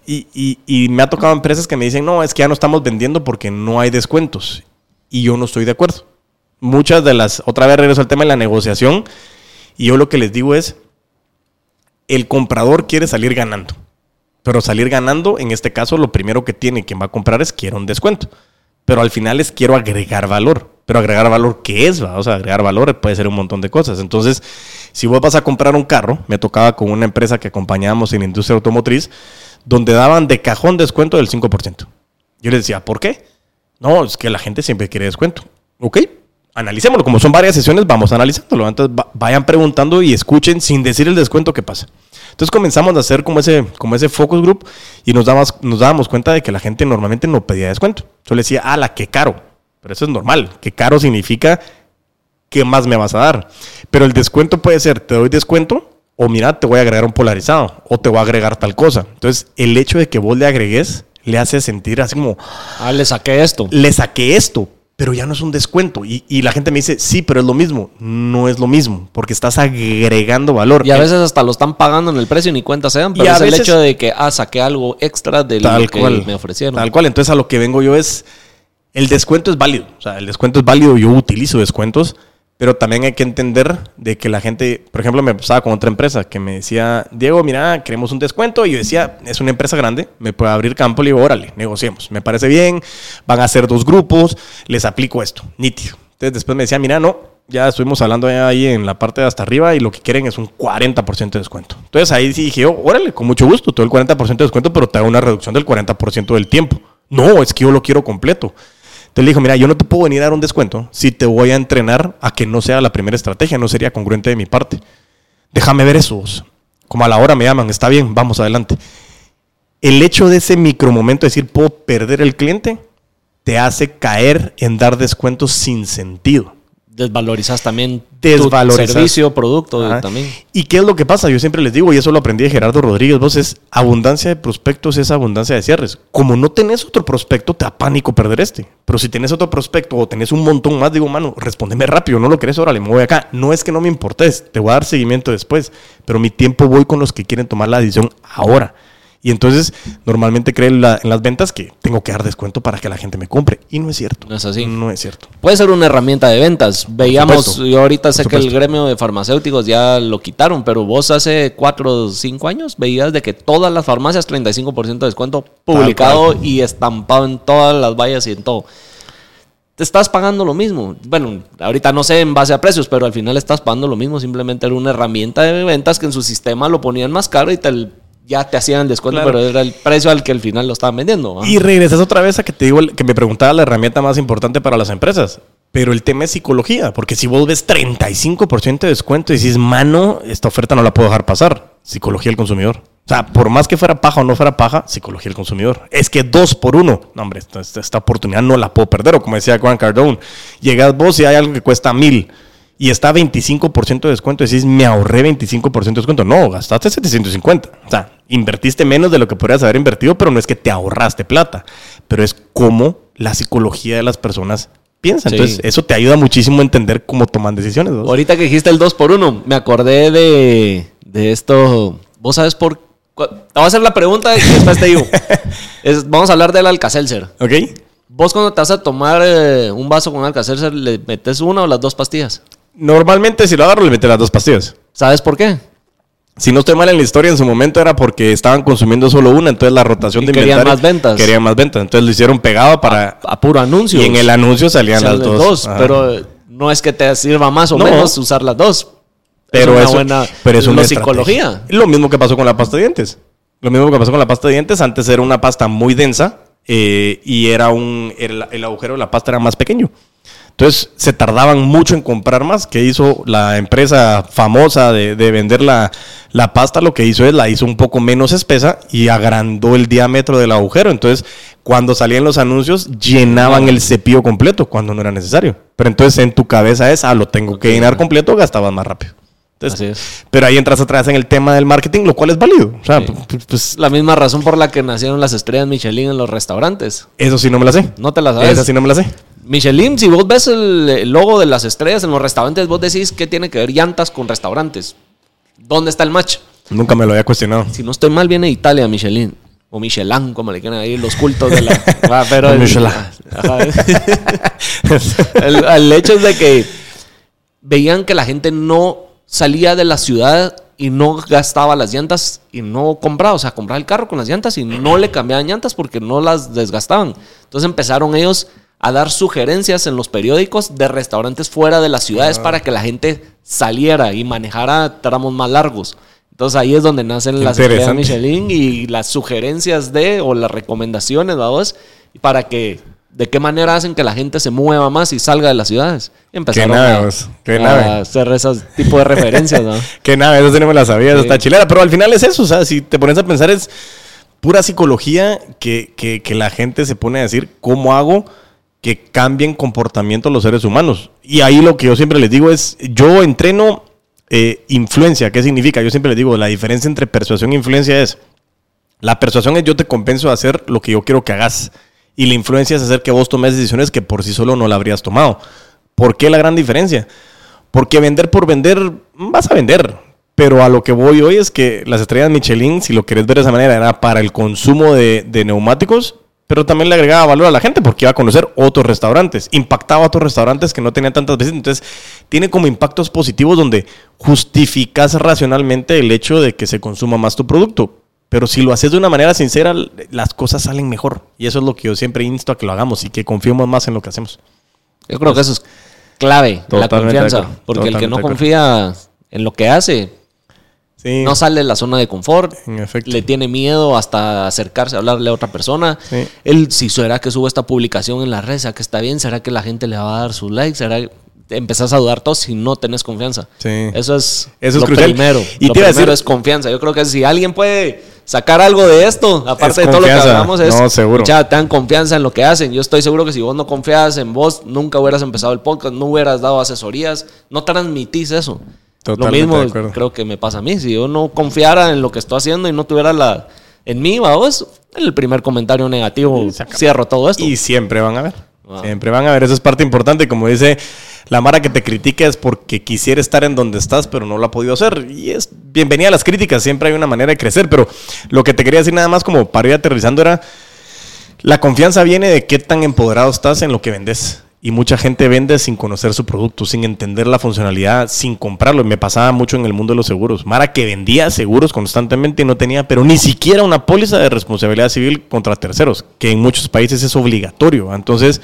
Y, y, y me ha tocado empresas que me dicen, no, es que ya no estamos vendiendo porque no hay descuentos. Y yo no estoy de acuerdo muchas de las, otra vez regreso al tema de la negociación, y yo lo que les digo es, el comprador quiere salir ganando, pero salir ganando, en este caso, lo primero que tiene quien va a comprar es quiero un descuento, pero al final es quiero agregar valor, pero agregar valor, ¿qué es? Va? O sea, agregar valor puede ser un montón de cosas. Entonces, si vos vas a comprar un carro, me tocaba con una empresa que acompañábamos en la industria automotriz, donde daban de cajón descuento del 5%. Yo les decía, ¿por qué? No, es que la gente siempre quiere descuento. Ok, analicémoslo. Como son varias sesiones, vamos analizándolo. Entonces vayan preguntando y escuchen sin decir el descuento que pasa. Entonces comenzamos a hacer como ese, como ese focus group y nos, damos, nos dábamos cuenta de que la gente normalmente no pedía descuento. Solo decía, ah, la que caro. Pero eso es normal. Que caro significa qué más me vas a dar. Pero el descuento puede ser, te doy descuento o mira, te voy a agregar un polarizado o te voy a agregar tal cosa. Entonces el hecho de que vos le agregues le hace sentir así como... Ah, le saqué esto. Le saqué esto, pero ya no es un descuento. Y, y, la gente me dice, sí, pero es lo mismo. No es lo mismo, porque estás agregando valor. Y a veces hasta lo están pagando en el precio y ni cuenta se dan, pero es el hecho de que, ah, saqué algo extra de lo que me ofrecieron. Tal cual. Entonces a lo que vengo yo es, el descuento es válido. O sea, el descuento es válido, yo utilizo descuentos, pero también hay que entender de que la gente, por ejemplo, me pasaba con otra empresa que me decía, Diego, mira, queremos un descuento. Y yo decía, es una empresa grande, me puede abrir campo. Le digo, órale, negociemos. Me parece bien, van a ser dos grupos, les aplico esto, nítido. Entonces después me decía, mira, no, ya estuvimos hablando ahí en la parte de hasta arriba y lo que quieren es un 40% de descuento. Entonces ahí sí dije, oh, órale, con mucho gusto, todo el 40% de descuento, pero te hago una reducción del 40% del tiempo. No, es que yo lo quiero completo. Entonces le dijo, mira, yo no te puedo venir a dar un descuento si te voy a entrenar a que no sea la primera estrategia, no sería congruente de mi parte. Déjame ver eso. Como a la hora me llaman, está bien, vamos adelante. El hecho de ese micromomento de decir, puedo perder el cliente, te hace caer en dar descuentos sin sentido desvalorizas también desvalorizas. tu servicio, producto también. ¿Y qué es lo que pasa? Yo siempre les digo, y eso lo aprendí de Gerardo Rodríguez, vos es abundancia de prospectos es abundancia de cierres. Como no tenés otro prospecto, te da pánico perder este. Pero si tenés otro prospecto o tenés un montón más, digo, mano, respóndeme rápido, no lo querés, órale, me voy acá. No es que no me importes, te voy a dar seguimiento después, pero mi tiempo voy con los que quieren tomar la decisión ahora. Y entonces normalmente creen en las ventas que tengo que dar descuento para que la gente me compre. Y no es cierto. No es así. No es cierto. Puede ser una herramienta de ventas. Veíamos, yo ahorita sé que el gremio de farmacéuticos ya lo quitaron, pero vos hace cuatro o cinco años veías de que todas las farmacias 35% de descuento publicado y estampado en todas las vallas y en todo. te estás pagando lo mismo. Bueno, ahorita no sé en base a precios, pero al final estás pagando lo mismo. Simplemente era una herramienta de ventas que en su sistema lo ponían más caro y te, ya te hacían descuento, pero era el precio al que al final lo estaban vendiendo. Y regresas otra vez a que te digo, que me preguntaba la herramienta más importante para las empresas. Pero el tema es psicología, porque si vos ves 35% de descuento y dices, mano, esta oferta no la puedo dejar pasar. Psicología del consumidor. O sea, por más que fuera paja o no fuera paja, psicología del consumidor. Es que dos por uno. No, hombre, esta, oportunidad no la puedo perder. O como decía Juan Cardone, llegas vos y hay algo que cuesta mil y está 25% de descuento. Decís, me ahorré 25% de descuento. No, gastaste 750. O sea, invertiste menos de lo que podrías haber invertido, pero no es que te ahorraste plata. Pero es como la psicología de las personas piensa. Entonces, eso te ayuda muchísimo a entender cómo toman decisiones. Ahorita que dijiste el 2 por 1 me acordé de, de esto. ¿Vos sabes por Te voy a hacer la pregunta y después te digo. vamos a hablar del Alcacelser. Ok. ¿Vos cuando te vas a tomar eh, un vaso con Alcacelser, le metes una o las dos pastillas? Normalmente, si lo agarro, le metes las dos pastillas. ¿Sabes por qué? Si no estoy mal en la historia, en su momento era porque estaban consumiendo solo una, entonces la rotación de querían más ventas. Querían más ventas, entonces lo hicieron pegado para... A, puro anuncio. Y en el anuncio salían las dos. pero no es que te sirva más o menos usar las dos. Pero es una buena pero es una psicología. Lo mismo que pasó con la pasta de dientes. Lo mismo que pasó con la pasta de dientes. Antes era una pasta muy densa eh, y era un... el agujero de la pasta era más pequeño. Entonces se tardaban mucho en comprar más. ¿Qué hizo la empresa famosa de, vender la, pasta? Lo que hizo es la hizo un poco menos espesa y agrandó el diámetro del agujero. Entonces, cuando salían los anuncios, llenaban el cepillo completo cuando no era necesario. Pero entonces en tu cabeza es, ah, lo tengo que llenar completo, gastabas más rápido. Así es. Pero ahí entras atrás en el tema del marketing, lo cual es válido. O sea, pues, pues, la misma razón por la que nacieron las estrellas Michelin en los restaurantes. Eso sí no me la sé. No te la sabes. Esa sí no me la sé. Michelin, si vos ves el, logo de las estrellas en los restaurantes, vos decís que tiene que ver llantas con restaurantes. ¿Dónde está el match? Nunca me lo había cuestionado. Si no estoy mal, viene de Italia, Michelin. O Michelin, como le quieren ahí los cultos de la. Ah, pero el, Michelin. el, hecho es de que veían que la gente no salía de la ciudad y no gastaba las llantas y no compraba, o sea, compraba el carro con las llantas y no le cambiaban llantas porque no las desgastaban. Entonces empezaron ellos a dar sugerencias en los periódicos de restaurantes fuera de las ciudades ah. para que la gente saliera y manejara tramos más largos. Entonces ahí es donde nacen las estrellas Michelin y las sugerencias de o las recomendaciones, vamos, para que de qué manera hacen que la gente se mueva más y salga de las ciudades. Empezaron a, hacer ese tipo de referencias, ¿no? qué nave, eso sí no me la sabía, está chilera, pero al final es eso, o sea, si te pones a pensar es pura psicología que, que, que la gente se pone a decir, ¿cómo hago? Que cambien comportamiento los seres humanos. Y ahí lo que yo siempre les digo es, yo entreno eh, influencia. ¿Qué significa? Yo siempre les digo, la diferencia entre persuasión e influencia es, la persuasión es yo te compenso a hacer lo que yo quiero que hagas. Y la influencia es hacer que vos tomes decisiones que por sí solo no la habrías tomado. ¿Por qué la gran diferencia? Porque vender por vender, vas a vender. Pero a lo que voy hoy es que las estrellas Michelin, si lo querés ver de esa manera, era para el consumo de neumáticos pero también le agregaba valor a la gente porque iba a conocer otros restaurantes, impactaba a otros restaurantes que no tenían tantas veces. Entonces, tiene como impactos positivos donde justificas racionalmente el hecho de que se consuma más tu producto. Pero si lo haces de una manera sincera, las cosas salen mejor. Y eso es lo que yo siempre insto a que lo hagamos y que confiemos más en lo que hacemos. Yo creo que eso es clave, la confianza. Porque el que no confía en lo que hace, no sale de la zona de confort. Le tiene miedo hasta acercarse a hablarle a otra persona. Él, si será que sube esta publicación en la red, ¿será que está bien? ¿Será que la gente le va a dar sus likes? ¿Será que empezás a dudar todo si no tenés confianza? Eso es, Eso lo primero. Y lo primero es confianza. Yo creo que si alguien puede sacar algo de esto, aparte de todo lo que hablamos, es no, seguro. dan confianza en lo que hacen. Yo estoy seguro que si vos no confías en vos, nunca hubieras empezado el podcast, no hubieras dado asesorías, no transmitís eso lo mismo creo que me pasa a mí. Si yo no confiara en lo que estoy haciendo y no tuviera la en mí, vamos, el primer comentario negativo cierro todo esto. Y siempre van a ver. Siempre van a ver. Eso es parte importante. Como dice la Mara que te critica es porque quisiera estar en donde estás, pero no lo ha podido hacer. Y es bienvenida a las críticas. Siempre hay una manera de crecer. Pero lo que te quería decir nada más como para ir aterrizando era la confianza viene de qué tan empoderado estás en lo que vendes. Y mucha gente vende sin conocer su producto, sin entender la funcionalidad, sin comprarlo. Me pasaba mucho en el mundo de los seguros. Mara que vendía seguros constantemente y no tenía, pero ni siquiera una póliza de responsabilidad civil contra terceros, que en muchos países es obligatorio. Entonces,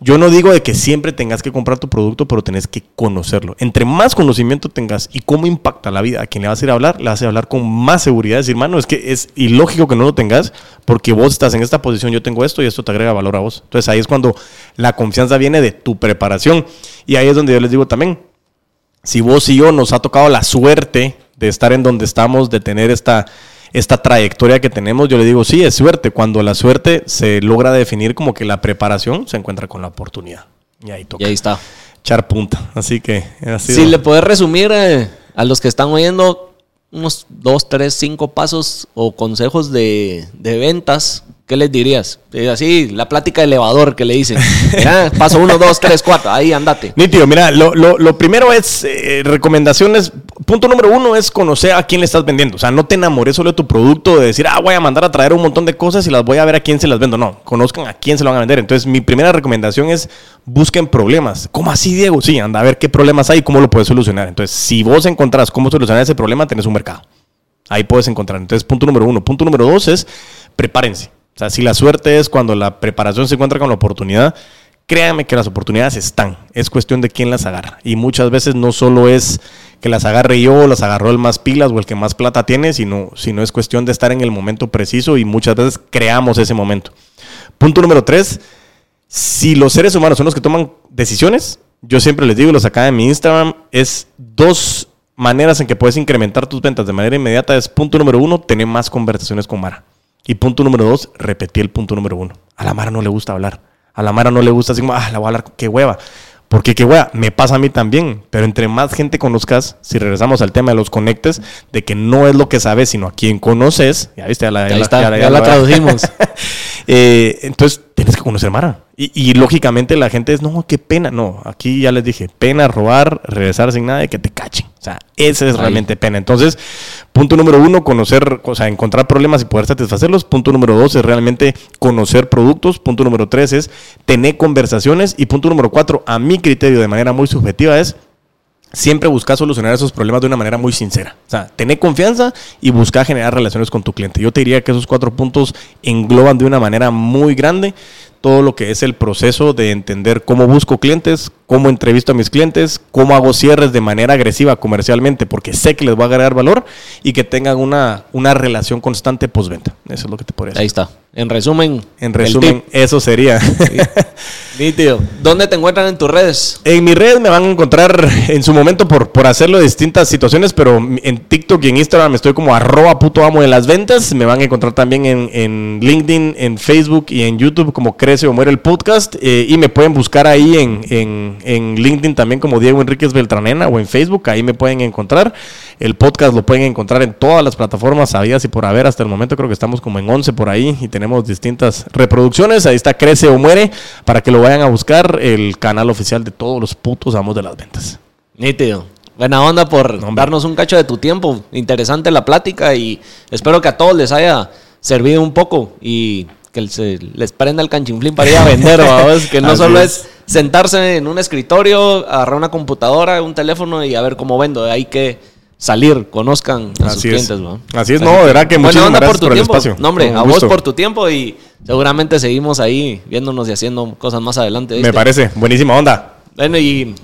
Yo no digo de que siempre tengas que comprar tu producto, pero tenés que conocerlo. Entre más conocimiento tengas y cómo impacta la vida a quien le vas a ir a hablar, le vas a hablar con más seguridad. Decir, mano, es que es ilógico que no lo tengas porque vos estás en esta posición, yo tengo esto y esto te agrega valor a vos. Entonces ahí es cuando la confianza viene de tu preparación. Y ahí es donde yo les digo también, si vos y yo nos ha tocado la suerte de estar en donde estamos, de tener esta esta trayectoria que tenemos, yo le digo, sí, es suerte. Cuando la suerte se logra definir como que la preparación se encuentra con la oportunidad. Y ahí toca. Y ahí está. Echar punta. Así que Si le puedes resumir eh, a los que están oyendo unos dos, tres, cinco pasos o consejos de, de ventas ¿qué les dirías? Así, la plática de elevador que le dicen. paso uno, dos, tres, cuatro, ahí andate. Nítido, mira, lo, lo, primero es eh, recomendaciones. Punto número uno es conocer a quién le estás vendiendo. O sea, no te enamores solo de tu producto, de decir, ah, voy a mandar a traer un montón de cosas y las voy a ver a quién se las vendo. No, conozcan a quién se lo van a vender. Entonces, mi primera recomendación es busquen problemas. ¿Cómo así, Diego? Sí, anda a ver qué problemas hay y cómo lo puedes solucionar. Entonces, si vos encontrás cómo solucionar ese problema, tenés un mercado. Ahí puedes encontrar. Entonces, punto número uno. Punto número dos es prepárense. O sea, si la suerte es cuando la preparación se encuentra con la oportunidad, créanme que las oportunidades están. Es cuestión de quién las agarra. Y muchas veces no solo es que las agarre yo, las agarró el más pilas o el que más plata tiene, sino, sino es cuestión de estar en el momento preciso y muchas veces creamos ese momento. Punto número tres, si los seres humanos son los que toman decisiones, yo siempre les digo, los acá en mi Instagram, es dos maneras en que puedes incrementar tus ventas de manera inmediata. Es punto número uno, tener más conversaciones con Mara. Y punto número dos, repetí el punto número uno. A la Mara no le gusta hablar. A la Mara no le gusta así como, ah, la voy a hablar, qué hueva. Porque qué hueva, me pasa a mí también. Pero entre más gente conozcas, si regresamos al tema de los conectes, de que no es lo que sabes, sino a quien conoces. Ya viste, ya la, ya la tradujimos. eh, entonces, tienes que conocer Mara. Y, lógicamente la gente es, no, qué pena. No, aquí ya les dije, pena robar, regresar sin nada y que te cachen. O sea, esa es realmente pena. Entonces, punto número uno, conocer, o sea, encontrar problemas y poder satisfacerlos. Punto número dos es realmente conocer productos. Punto número tres es tener conversaciones. Y punto número cuatro, a mi criterio, de manera muy subjetiva, es siempre buscar solucionar esos problemas de una manera muy sincera. O sea, tener confianza y buscar generar relaciones con tu cliente. Yo te diría que esos cuatro puntos engloban de una manera muy grande todo lo que es el proceso de entender cómo busco clientes, cómo entrevisto a mis clientes, cómo hago cierres de manera agresiva comercialmente, porque sé que les voy a agregar valor y que tengan una, una relación constante postventa. Eso es lo que te podría decir. Ahí está. En resumen. En resumen, eso sería. Nítido. ¿Dónde te encuentran en tus redes? En mi red me van a encontrar en su momento por, por hacerlo de distintas situaciones, pero en TikTok y en Instagram estoy como arroba puto amo de las ventas. Me van a encontrar también en, en LinkedIn, en Facebook y en YouTube como Crece o Muere el Podcast. Eh, y me pueden buscar ahí en, en, en LinkedIn también como Diego Enríquez Beltranena o en Facebook. Ahí me pueden encontrar. El podcast lo pueden encontrar en todas las plataformas sabidas y por haber. Hasta el momento creo que estamos como en 11 por ahí y tenemos distintas reproducciones. Ahí está Crece o Muere para que lo vayan a buscar. El canal oficial de todos los putos amos de las ventas. Nítido. Buena onda por darnos un cacho de tu tiempo. Interesante la plática y espero que a todos les haya servido un poco y que se les prenda el canchinflín para ir a vender, que no solo es. sentarse en un escritorio, agarrar una computadora, un teléfono y a ver cómo vendo. Hay que salir, conozcan a sus clientes. Así es, no, verá que muchas gracias por, tu el espacio. No, hombre, a vos por tu tiempo y seguramente seguimos ahí viéndonos y haciendo cosas más adelante. Me parece, buenísima onda. Bueno, y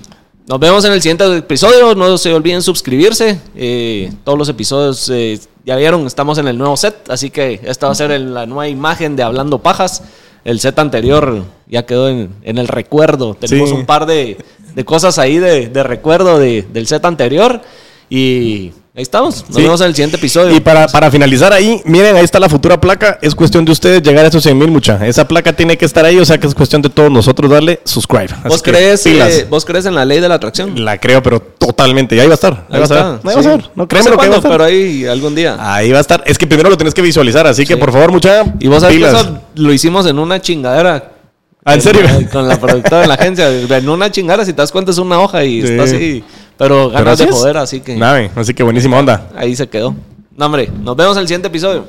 nos vemos en el siguiente episodio. No se olviden suscribirse. Eh, todos los episodios, eh, ya vieron, estamos en el nuevo set, así que esta va a ser la nueva imagen de Hablando Pajas. El set anterior ya quedó en, el recuerdo. Tenemos un par de, cosas ahí de, recuerdo del set anterior. Y ahí estamos. Nos vemos en el siguiente episodio. Y para, para, finalizar ahí, miren, ahí está la futura placa. Es cuestión de ustedes llegar a esos 100 mil, mucha. Esa placa tiene que estar ahí, o sea que es cuestión de todos nosotros darle subscribe. ¿Vos crees, eh, ¿Vos crees en la ley de la atracción? La creo, pero totalmente. Y ahí va a estar. Ahí, va a estar. Ahí va a estar. No, créeme lo que va a estar. Pero ahí algún día. Ahí va a estar. Es que primero lo tienes que visualizar, así que por favor, mucha. Y vos sabés que eso lo hicimos en una chingadera. ¿Ah, ¿En serio? Con la productora de la agencia. En una chingada, si te das cuenta, es una hoja y está así. Pero ganas de poder, así que. así que buenísima onda. Ahí se quedó. No, hombre, nos vemos en el siguiente episodio.